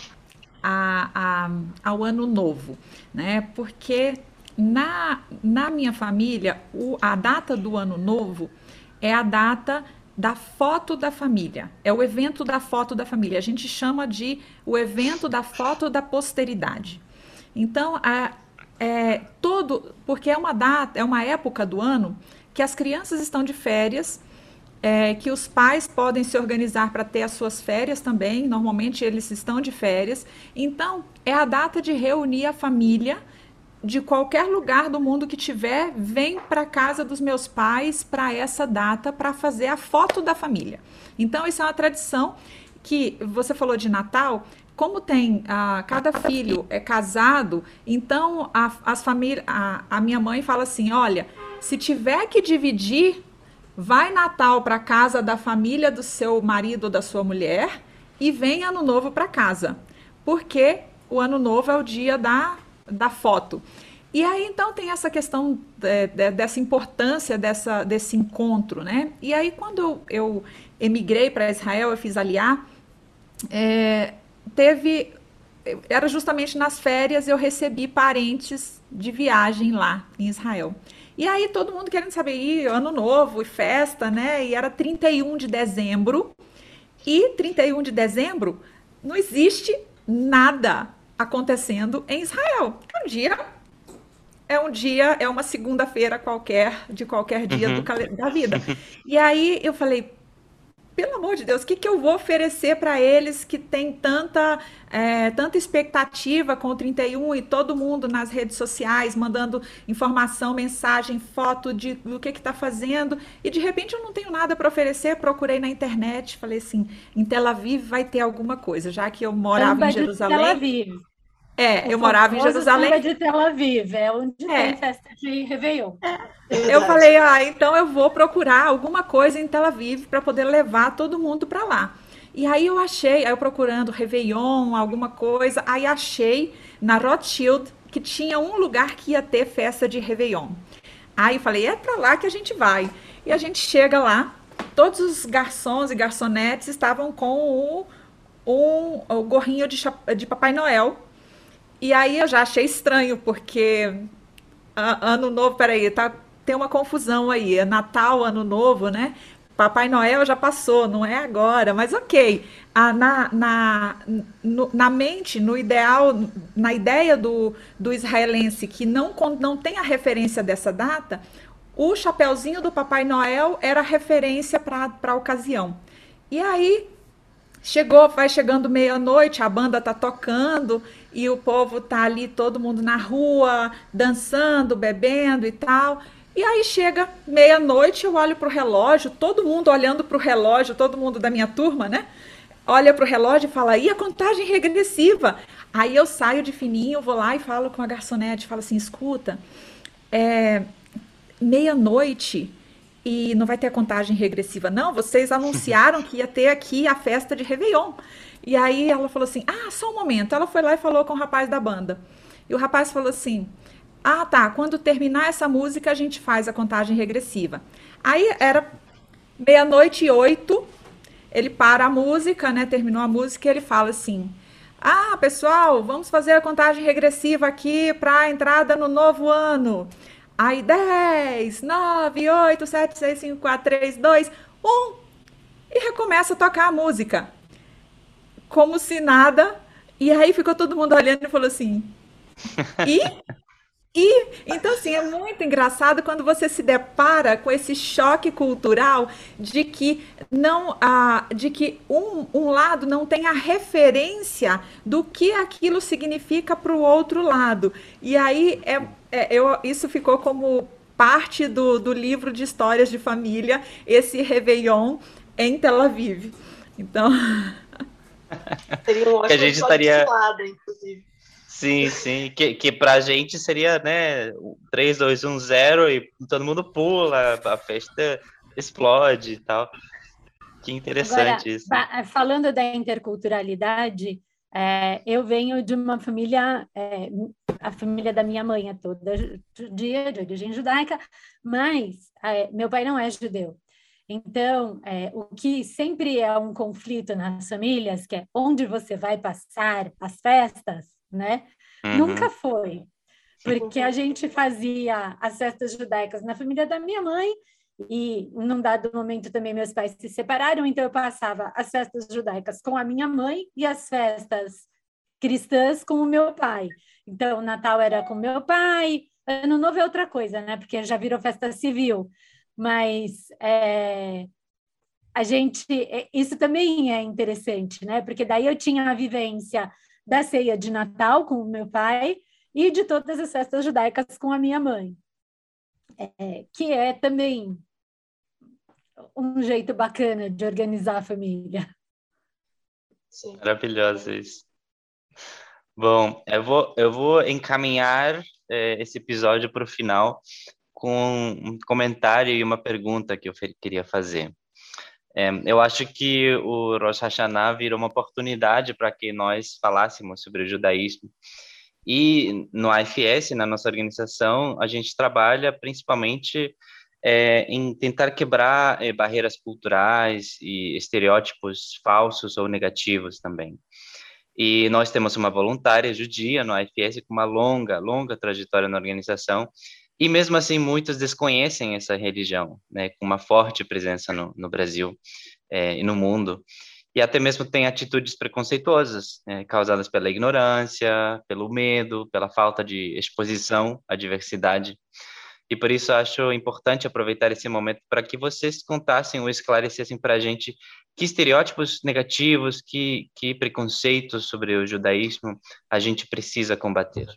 a, a, ao ano novo, né? Porque na, na minha família, o, a data do ano novo é a data da foto da família. É o evento da foto da família. A gente chama de o evento da foto da posteridade. Então, a, é, todo, porque é uma data, é uma época do ano que as crianças estão de férias, é, que os pais podem se organizar para ter as suas férias também. Normalmente eles estão de férias. Então, é a data de reunir a família de qualquer lugar do mundo que tiver, vem para casa dos meus pais para essa data para fazer a foto da família. Então isso é uma tradição que você falou de Natal, como tem ah, cada filho é casado, então a, as famílias, a, a minha mãe fala assim, olha, se tiver que dividir, vai Natal para casa da família do seu marido ou da sua mulher e vem Ano Novo para casa, porque o Ano Novo é o dia da da foto. E aí, então, tem essa questão de, dessa importância dessa, desse encontro, né? E aí, quando eu, eu emigrei para Israel, eu fiz aliar, é, teve... Era justamente nas férias, eu recebi parentes de viagem lá em Israel. E aí, todo mundo querendo saber, e ano novo, e festa, né? E era 31 de dezembro. E 31 de dezembro, não existe nada acontecendo em Israel. É um dia é um dia, é uma segunda-feira qualquer, de qualquer dia uhum. do, da vida. E aí eu falei, pelo amor de Deus, o que, que eu vou oferecer para eles que tem tanta, é, tanta expectativa com o 31 e todo mundo nas redes sociais mandando informação, mensagem, foto de, do que está fazendo e de repente eu não tenho nada para oferecer. Procurei na internet, falei assim: em Tel Aviv vai ter alguma coisa, já que eu morava Samba em Jerusalém. Tel Aviv. É, o eu morava em Jerusalém. de Tel Aviv, é onde é. tem festa de Réveillon. É. Eu falei, ah, então eu vou procurar alguma coisa em Tel Aviv para poder levar todo mundo para lá. E aí eu achei, aí eu procurando Réveillon, alguma coisa, aí achei na Rothschild que tinha um lugar que ia ter festa de Réveillon. Aí eu falei, é para lá que a gente vai. E a gente chega lá, todos os garçons e garçonetes estavam com o, um, o gorrinho de, de Papai Noel e aí eu já achei estranho, porque ano novo, peraí, tá, tem uma confusão aí. É Natal, ano novo, né? Papai Noel já passou, não é agora, mas ok. Ah, na, na, no, na mente, no ideal, na ideia do, do israelense que não, não tem a referência dessa data, o chapeuzinho do Papai Noel era referência para a ocasião. E aí chegou, vai chegando meia-noite, a banda tá tocando e o povo tá ali, todo mundo na rua, dançando, bebendo e tal. E aí chega meia-noite, eu olho pro relógio, todo mundo olhando pro relógio, todo mundo da minha turma, né? Olha pro relógio e fala, e a contagem regressiva? Aí eu saio de fininho, vou lá e falo com a garçonete, falo assim, escuta, é, meia-noite e não vai ter a contagem regressiva. Não, vocês anunciaram que ia ter aqui a festa de Réveillon. E aí ela falou assim: ah, só um momento. Ela foi lá e falou com o rapaz da banda. E o rapaz falou assim: ah, tá, quando terminar essa música a gente faz a contagem regressiva. Aí era meia-noite e oito, ele para a música, né? Terminou a música e ele fala assim: ah, pessoal, vamos fazer a contagem regressiva aqui para a entrada no novo ano. Aí 10, 9, 8, 7, 6, 5, 4, 3, 2, 1. E recomeça a tocar a música. Como se nada. E aí ficou todo mundo olhando e falou assim. E e então assim é muito engraçado quando você se depara com esse choque cultural de que não ah, de que um, um lado não tem a referência do que aquilo significa para o outro lado e aí é, é, eu, isso ficou como parte do, do livro de histórias de família esse Réveillon em Tel Aviv então seria um ótimo que a gente estaria lado, inclusive Sim, sim. Que, que pra gente seria, né, 3, 2, 1, 0 e todo mundo pula, a festa explode e tal. Que interessante Agora, isso. Falando da interculturalidade, é, eu venho de uma família, é, a família da minha mãe é toda judia, de origem judaica, mas é, meu pai não é judeu. Então, é, o que sempre é um conflito nas famílias, que é onde você vai passar as festas, né? Uhum. Nunca foi. Porque a gente fazia as festas judaicas na família da minha mãe e num dado momento também meus pais se separaram, então eu passava as festas judaicas com a minha mãe e as festas cristãs com o meu pai. Então, Natal era com meu pai, Ano Novo é outra coisa, né? Porque já virou festa civil. Mas é, a gente, é, isso também é interessante, né? Porque daí eu tinha a vivência da ceia de Natal com o meu pai e de todas as festas judaicas com a minha mãe, é, que é também um jeito bacana de organizar a família. Sim. Maravilhoso isso. Bom, eu vou, eu vou encaminhar é, esse episódio para o final com um comentário e uma pergunta que eu queria fazer. É, eu acho que o Rosh Hashanah virou uma oportunidade para que nós falássemos sobre o judaísmo. E no AFS, na nossa organização, a gente trabalha principalmente é, em tentar quebrar é, barreiras culturais e estereótipos falsos ou negativos também. E nós temos uma voluntária judia no AFS com uma longa, longa trajetória na organização e mesmo assim, muitos desconhecem essa religião, né, com uma forte presença no, no Brasil é, e no mundo. E até mesmo tem atitudes preconceituosas, né, causadas pela ignorância, pelo medo, pela falta de exposição à diversidade. E por isso acho importante aproveitar esse momento para que vocês contassem ou esclarecessem para a gente que estereótipos negativos, que, que preconceitos sobre o judaísmo a gente precisa combater.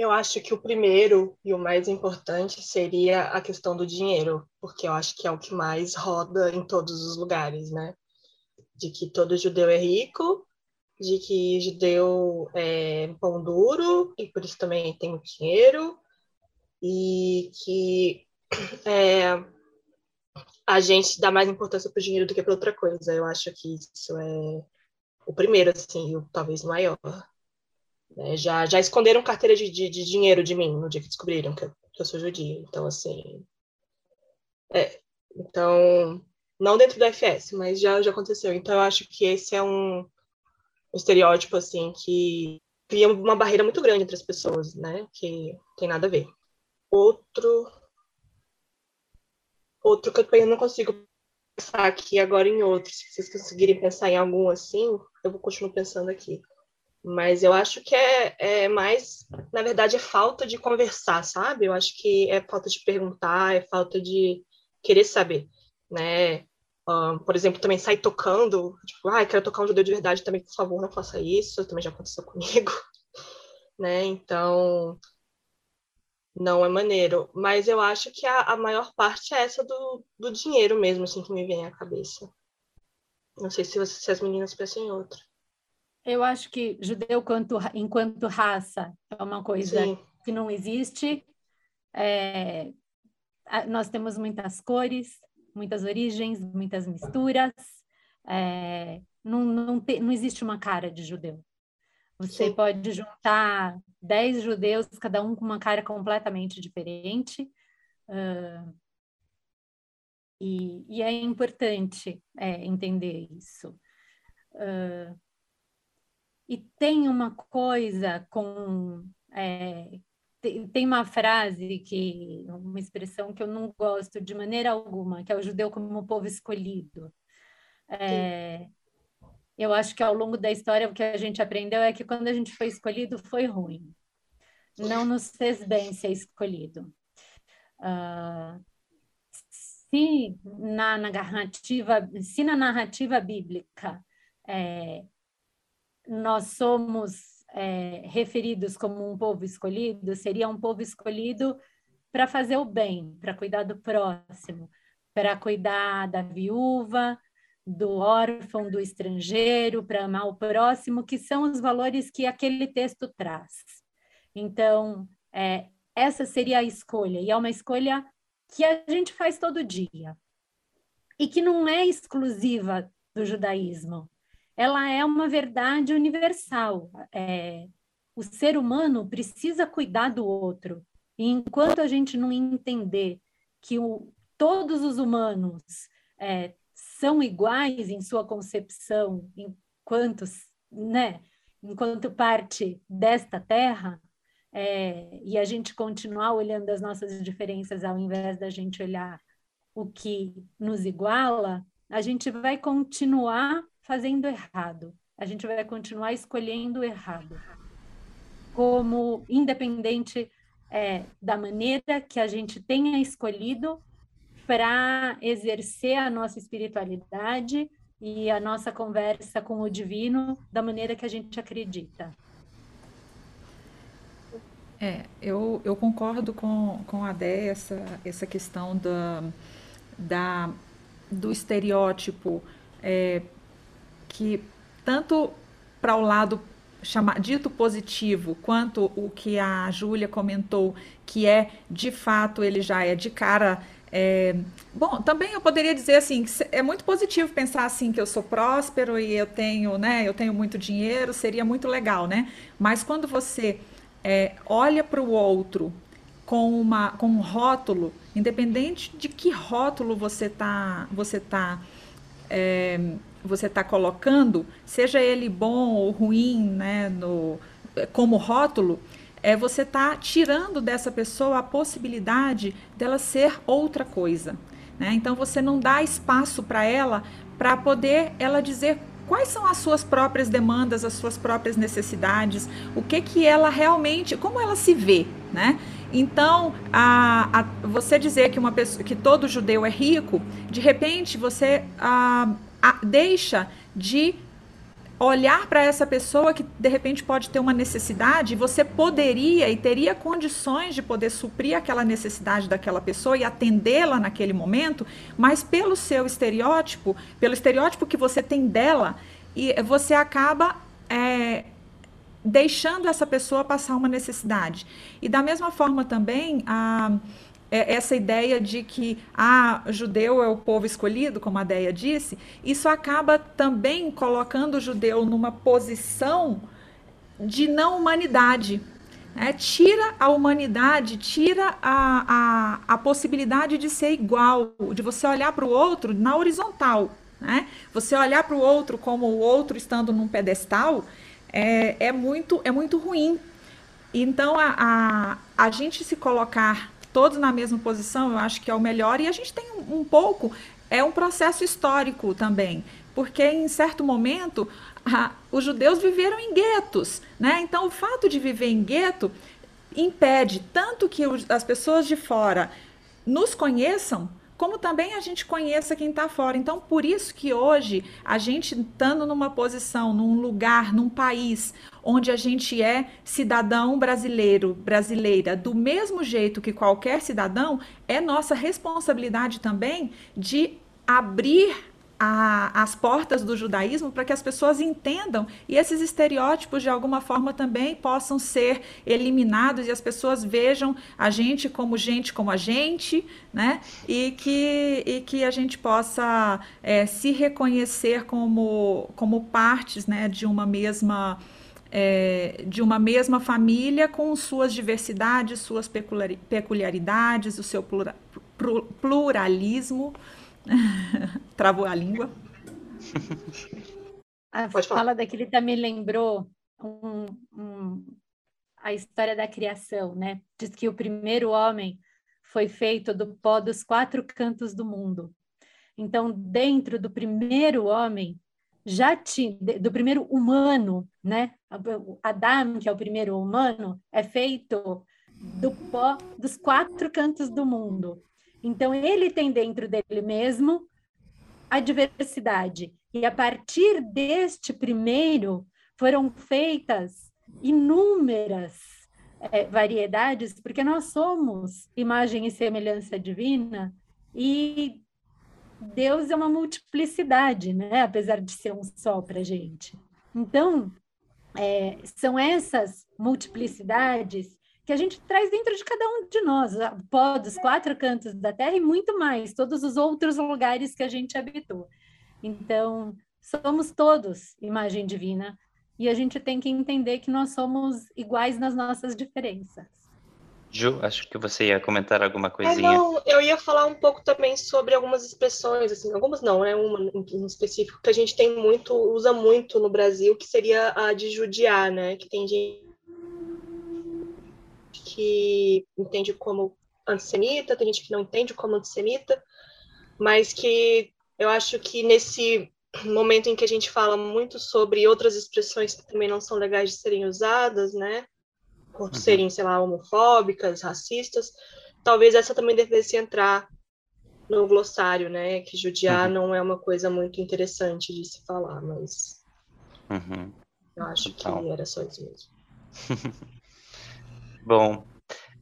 Eu acho que o primeiro e o mais importante seria a questão do dinheiro, porque eu acho que é o que mais roda em todos os lugares, né? De que todo judeu é rico, de que judeu é pão duro e por isso também tem muito dinheiro, e que é, a gente dá mais importância para o dinheiro do que para outra coisa. Eu acho que isso é o primeiro, assim, o talvez maior. Né? Já, já esconderam carteira de, de, de, dinheiro de mim no dia que descobriram que eu, que eu sou judia. Então, assim. É, então, não dentro do FS, mas já, já aconteceu. Então, eu acho que esse é um, um estereótipo, assim, que cria uma barreira muito grande entre as pessoas, né? Que tem nada a ver. Outro. Outro que eu não consigo pensar aqui agora em outro. Se vocês conseguirem pensar em algum assim, eu vou continuar pensando aqui. Mas eu acho que é, é mais, na verdade, é falta de conversar, sabe? Eu acho que é falta de perguntar, é falta de querer saber, né? Um, por exemplo, também sai tocando, tipo, ah, quero tocar um judeu de verdade também, por favor, não faça isso, também já aconteceu comigo, né? Então, não é maneiro. Mas eu acho que a, a maior parte é essa do, do dinheiro mesmo, assim, que me vem à cabeça. Não sei se, você, se as meninas pensam em outra. Eu acho que judeu quanto, enquanto raça é uma coisa Sim. que não existe. É, nós temos muitas cores, muitas origens, muitas misturas. É, não, não, te, não existe uma cara de judeu. Você Sim. pode juntar dez judeus, cada um com uma cara completamente diferente. Uh, e, e, é importante é, entender isso. Uh, e tem uma coisa com. É, tem, uma frase que, uma expressão que eu não gosto de maneira alguma, que é o judeu como povo escolhido. É, eu acho que ao longo da história o que a gente aprendeu é que quando a gente foi escolhido foi ruim. Não nos fez bem ser escolhido. Uh, se na, na, narrativa, se na narrativa bíblica é, nós somos é, referidos como um povo escolhido, seria um povo escolhido para fazer o bem, para cuidar do próximo, para cuidar da viúva, do órfão, do estrangeiro, para amar o próximo, que são os valores que aquele texto traz. Então, é, essa seria a escolha, e é uma escolha que a gente faz todo dia, e que não é exclusiva do judaísmo ela é uma verdade universal. É, o ser humano precisa cuidar do outro. E enquanto a gente não entender que o, todos os humanos é, são iguais em sua concepção, enquanto, né, enquanto parte desta terra, é, e a gente continuar olhando as nossas diferenças ao invés da gente olhar o que nos iguala, a gente vai continuar fazendo errado. A gente vai continuar escolhendo errado. Como independente é, da maneira que a gente tenha escolhido para exercer a nossa espiritualidade e a nossa conversa com o divino da maneira que a gente acredita. É, eu, eu concordo com, com a Déia, essa, essa questão da, da, do estereótipo é, que tanto para o lado chama, dito positivo, quanto o que a Júlia comentou, que é de fato ele já é de cara. É, bom, também eu poderia dizer assim, é muito positivo pensar assim que eu sou próspero e eu tenho, né, eu tenho muito dinheiro, seria muito legal, né? Mas quando você é, olha para o outro com, uma, com um rótulo, independente de que rótulo você está você tá, é, você está colocando, seja ele bom ou ruim, né, no, como rótulo, é você está tirando dessa pessoa a possibilidade dela ser outra coisa. Né? Então você não dá espaço para ela para poder ela dizer quais são as suas próprias demandas, as suas próprias necessidades, o que que ela realmente, como ela se vê, né? Então, a, a, você dizer que uma pessoa, que todo judeu é rico, de repente você a, deixa de olhar para essa pessoa que de repente pode ter uma necessidade, você poderia e teria condições de poder suprir aquela necessidade daquela pessoa e atendê-la naquele momento, mas pelo seu estereótipo, pelo estereótipo que você tem dela, e você acaba é, deixando essa pessoa passar uma necessidade. E da mesma forma também a é, essa ideia de que ah, judeu é o povo escolhido, como a Deia disse, isso acaba também colocando o judeu numa posição de não humanidade. Né? Tira a humanidade, tira a, a, a possibilidade de ser igual, de você olhar para o outro na horizontal. Né? Você olhar para o outro como o outro estando num pedestal é, é, muito, é muito ruim. Então, a, a, a gente se colocar todos na mesma posição, eu acho que é o melhor. E a gente tem um, um pouco, é um processo histórico também, porque em certo momento a, os judeus viveram em guetos, né? Então o fato de viver em gueto impede tanto que as pessoas de fora nos conheçam, como também a gente conheça quem está fora. Então, por isso que hoje, a gente estando numa posição, num lugar, num país onde a gente é cidadão brasileiro, brasileira, do mesmo jeito que qualquer cidadão, é nossa responsabilidade também de abrir a, as portas do judaísmo para que as pessoas entendam e esses estereótipos de alguma forma também possam ser eliminados e as pessoas vejam a gente como gente como a gente, né? E que, e que a gente possa é, se reconhecer como, como partes né, de uma mesma. É, de uma mesma família com suas diversidades, suas peculiaridades, o seu pluralismo. Travou a língua. A Pode falar. fala daquele me lembrou um, um, a história da criação, né? Diz que o primeiro homem foi feito do pó dos quatro cantos do mundo. Então, dentro do primeiro homem, já tinha, do primeiro humano, né? Adão, que é o primeiro humano, é feito do pó dos quatro cantos do mundo. Então, ele tem dentro dele mesmo a diversidade. E a partir deste primeiro, foram feitas inúmeras é, variedades, porque nós somos imagem e semelhança divina, e Deus é uma multiplicidade, né? apesar de ser um só para a gente. Então, é, são essas multiplicidades que a gente traz dentro de cada um de nós, pó dos quatro cantos da Terra e muito mais, todos os outros lugares que a gente habitou. Então, somos todos imagem divina e a gente tem que entender que nós somos iguais nas nossas diferenças. Ju, acho que você ia comentar alguma é, coisinha. É, não, eu ia falar um pouco também sobre algumas expressões, assim, algumas não, né? Uma em específico que a gente tem muito, usa muito no Brasil, que seria a de judiar, né? Que tem gente que entende como antissemita, tem gente que não entende como antissemita, mas que eu acho que nesse momento em que a gente fala muito sobre outras expressões que também não são legais de serem usadas, né, por uhum. serem, sei lá, homofóbicas, racistas, talvez essa também devesse entrar no glossário, né, que judiar uhum. não é uma coisa muito interessante de se falar, mas uhum. eu acho Total. que era só isso mesmo. Bom,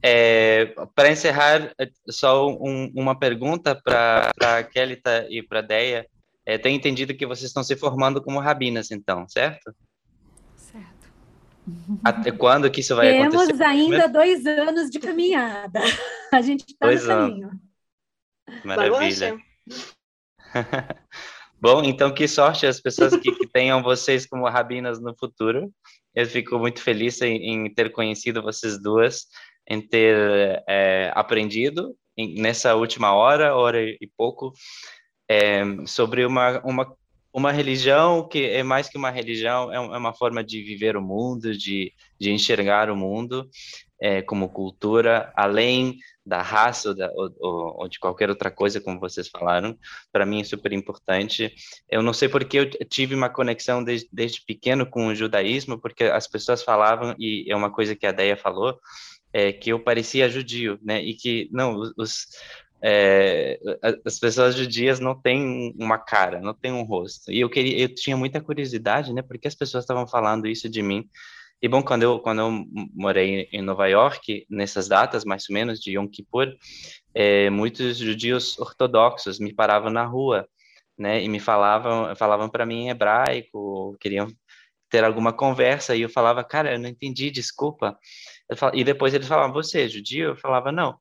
é, para encerrar, só um, uma pergunta para a Kelita e para a Deia. É, tenho entendido que vocês estão se formando como rabinas, então? Certo. Até quando que isso vai Temos acontecer? Temos ainda dois anos de caminhada. A gente está no caminho. Anos. Maravilha. Bom, então que sorte as pessoas que, que, tenham vocês como rabinas no futuro. Eu fico muito feliz em, em ter conhecido vocês duas, em ter é, aprendido em, nessa última hora, hora e pouco, é, sobre uma, uma, uma religião que é mais que uma religião, é, é uma forma de viver o mundo, de, de enxergar o mundo é, como cultura, além da raça ou, da, ou, ou, de qualquer outra coisa, como vocês falaram, para mim é super importante. Eu não sei porque eu tive uma conexão desde, desde pequeno com o judaísmo, porque as pessoas falavam, e é uma coisa que a Deia falou, é, que eu parecia judio, né? E que, não, os, é, as pessoas judias não têm uma cara, não têm um rosto. E eu queria, eu tinha muita curiosidade, né? Porque as pessoas estavam falando isso de mim. E bom, quando eu, quando eu morei em Nova York, nessas datas, mais ou menos, de Yom Kippur, é, muitos judeus ortodoxos me paravam na rua, né, e me falavam, falavam para mim em hebraico, queriam ter alguma conversa, e eu falava, cara, eu não entendi, desculpa. Falava, e depois eles falavam, você é judio? Eu falava, não.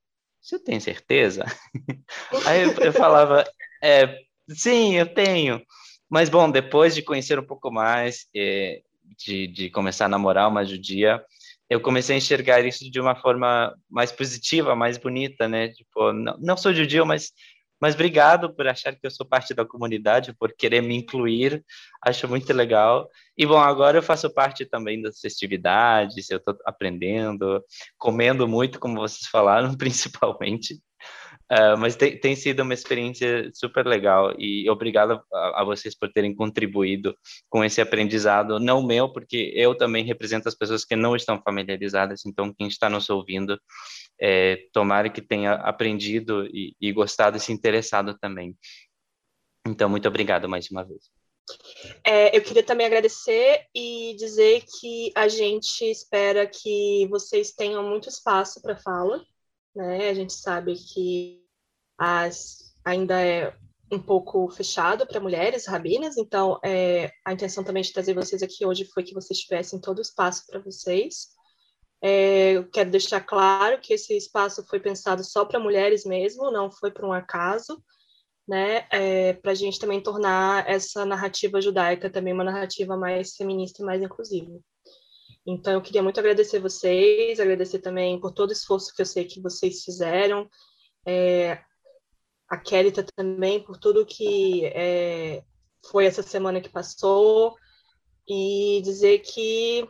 Você tem certeza? Aí eu, eu falava, é, sim, eu tenho. Mas, bom, depois de conhecer um pouco mais, é, de, de começar a namorar uma judia, eu comecei a enxergar isso de uma forma mais positiva, mais bonita, né? Tipo, não, não sou judio, mas mas obrigado por achar que eu sou parte da comunidade, por querer me incluir, acho muito legal. E bom, agora eu faço parte também das festividades, eu estou aprendendo, comendo muito, como vocês falaram, principalmente. Uh, mas tem, tem, sido uma experiência super legal e obrigado a, a, vocês por terem contribuído com esse aprendizado, não meu, porque eu também represento as pessoas que não estão familiarizadas, então quem está nos ouvindo é, tomara que tenha aprendido e, e gostado e se interessado também. Então, muito obrigado mais uma vez. É, eu queria também agradecer e dizer que a gente espera que vocês tenham muito espaço para fala. Né? A gente sabe que as, ainda é um pouco fechado para mulheres rabinas, então é, a intenção também de trazer vocês aqui hoje foi que vocês tivessem todo o espaço para vocês. É, eu quero deixar claro que esse espaço foi pensado só para mulheres mesmo, não foi por um acaso né, é, para a gente também tornar essa narrativa judaica também uma narrativa mais feminista e mais inclusiva. Então, eu queria muito agradecer vocês, agradecer também por todo o esforço que eu sei que vocês fizeram, é, a Kelita também por tudo que é, foi essa semana que passou, e dizer que,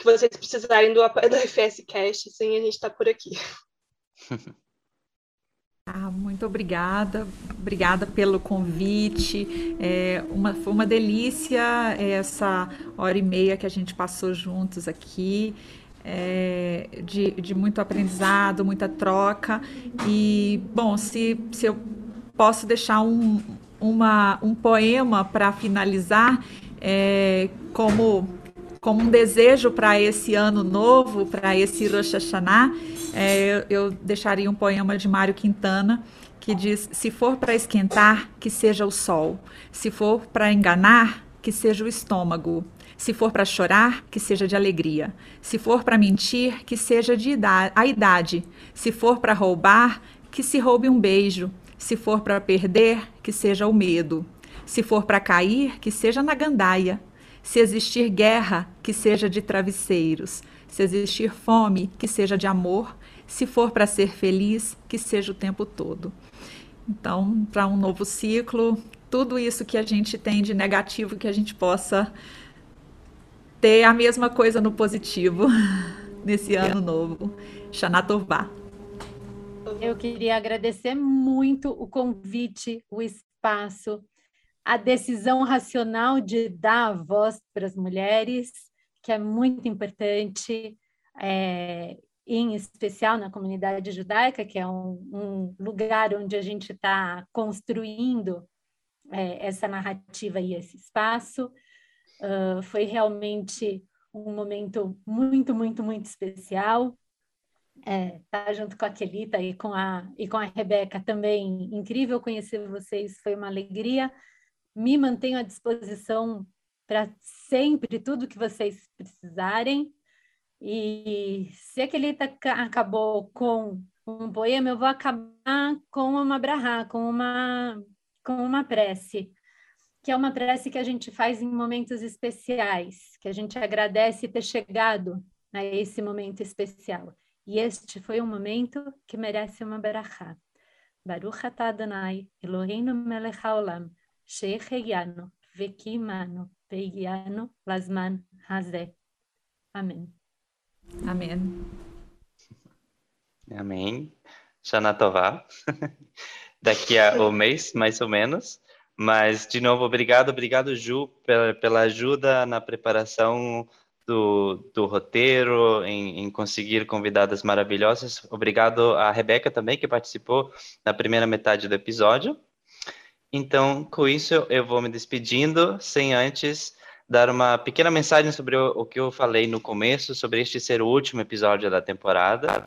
que vocês precisarem do apoio do FS Cast, sim, a gente está por aqui. Ah, muito obrigada, obrigada pelo convite. É uma, foi uma delícia essa hora e meia que a gente passou juntos aqui, é, de, de muito aprendizado, muita troca. E, bom, se, se eu posso deixar um, uma, um poema para finalizar, é, como como um desejo para esse ano novo, para esse Rosh Hashanah, é, eu deixaria um poema de Mário Quintana que diz: Se for para esquentar, que seja o sol. Se for para enganar, que seja o estômago. Se for para chorar, que seja de alegria. Se for para mentir, que seja de idade, a idade. Se for para roubar, que se roube um beijo. Se for para perder, que seja o medo. Se for para cair, que seja na gandaia. Se existir guerra, que seja de travesseiros. Se existir fome, que seja de amor. Se for para ser feliz, que seja o tempo todo. Então, para um novo ciclo, tudo isso que a gente tem de negativo, que a gente possa ter a mesma coisa no positivo nesse ano novo. Xanatová. Eu queria agradecer muito o convite, o espaço, a decisão racional de dar voz para as mulheres, que é muito importante, é, em especial na comunidade judaica, que é um, um lugar onde a gente está construindo é, essa narrativa e esse espaço. Uh, foi realmente um momento muito, muito, muito especial. É, tá junto com a Kelita e com a, e com a Rebeca também. Incrível conhecer vocês, foi uma alegria me mantenho à disposição para sempre tudo que vocês precisarem. E se aquele acabou com um poema, eu vou acabar com uma brahá, com uma, com uma prece, que é uma prece que a gente faz em momentos especiais, que a gente agradece ter chegado a esse momento especial. E este foi um momento que merece uma brahá. Baruch atah Adonai, Eloheinu melech haolam, שהחיינו וקיימנו והגיענו לזמן הזה. Amém. Amém. Amém. Shana Tová. Daqui a um mês, mais ou menos. Mas, de novo, obrigado, obrigado, Ju, pela, pela ajuda na preparação do, do roteiro, em, em, conseguir convidadas maravilhosas. Obrigado a Rebeca também, que participou na primeira metade do episódio. Então, com isso, eu vou me despedindo, sem antes dar uma pequena mensagem sobre o, que eu falei no começo, sobre este ser o último episódio da temporada.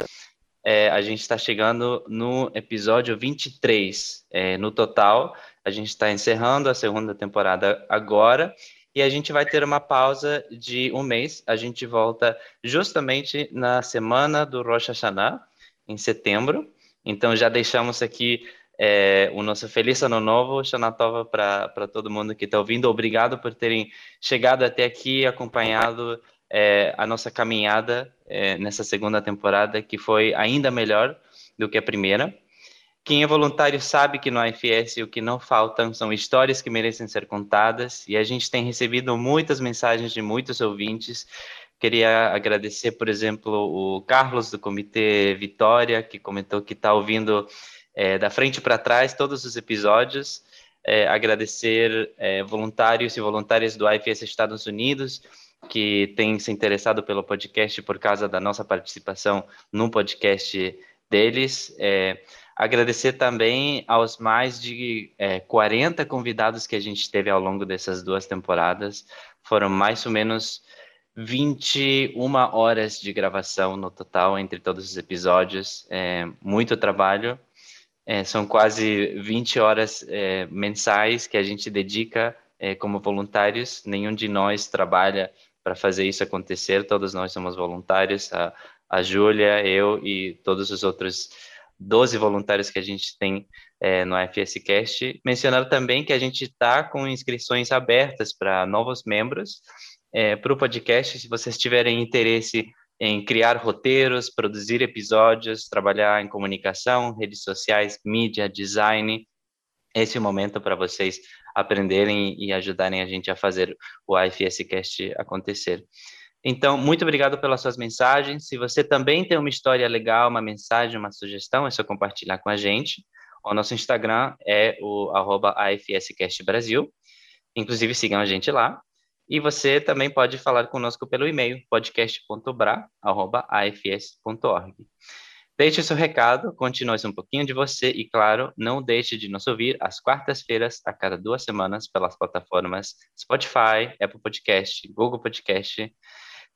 É, a gente está chegando no episódio 23. É, no total, a gente está encerrando a segunda temporada agora e a gente vai ter uma pausa de um mês. A gente volta justamente na semana do Rosh Hashanah, em setembro. Então, já deixamos aqui é, o nosso feliz ano novo, Xanatova, para todo mundo que está ouvindo. Obrigado por terem chegado até aqui e acompanhado é, a nossa caminhada é, nessa segunda temporada, que foi ainda melhor do que a primeira. Quem é voluntário sabe que no IFS o que não faltam são histórias que merecem ser contadas, e a gente tem recebido muitas mensagens de muitos ouvintes. Queria agradecer, por exemplo, o Carlos do Comitê Vitória, que comentou que está ouvindo é, da frente para trás todos os episódios. É, agradecer é, voluntários e voluntárias do IFS Estados Unidos, que tem se interessado pelo podcast por causa da nossa participação no podcast deles. É, agradecer também aos mais de é, 40 convidados que a gente teve ao longo dessas duas temporadas. Foram mais ou menos 21 horas de gravação no total entre todos os episódios. É, muito trabalho. É, são quase 20 horas é, mensais que a gente dedica é, como voluntários. Nenhum de nós trabalha para fazer isso acontecer. Todos nós somos voluntários. A, a Júlia, eu e todos os outros 12 voluntários que a gente tem é, no FSCast. Mencionar também que a gente está com inscrições abertas para novos membros é, para o podcast. Se vocês tiverem interesse em criar roteiros, produzir episódios, trabalhar em comunicação, redes sociais, mídia, design, esse é o momento para vocês aprenderem e ajudarem a gente a fazer o IFScast acontecer. Então, muito obrigado pelas suas mensagens. Se você também tem uma história legal, uma mensagem, uma sugestão, é só compartilhar com a gente. O nosso Instagram é o arroba. Inclusive, sigam a gente lá. E você também pode falar conosco pelo e-mail podcast.bra.afs.org. Deixe seu recado, continue um pouquinho de você e, claro, não deixe de nos ouvir às quartas-feiras, a cada duas semanas, pelas plataformas Spotify, Apple Podcast, Google Podcast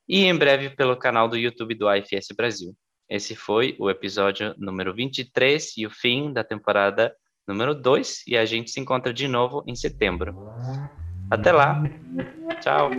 e em breve pelo canal do YouTube do IFS Brasil. Esse foi o episódio número 23 e o fim da temporada número 2 e a gente se encontra de novo em setembro. Até lá. Tchau.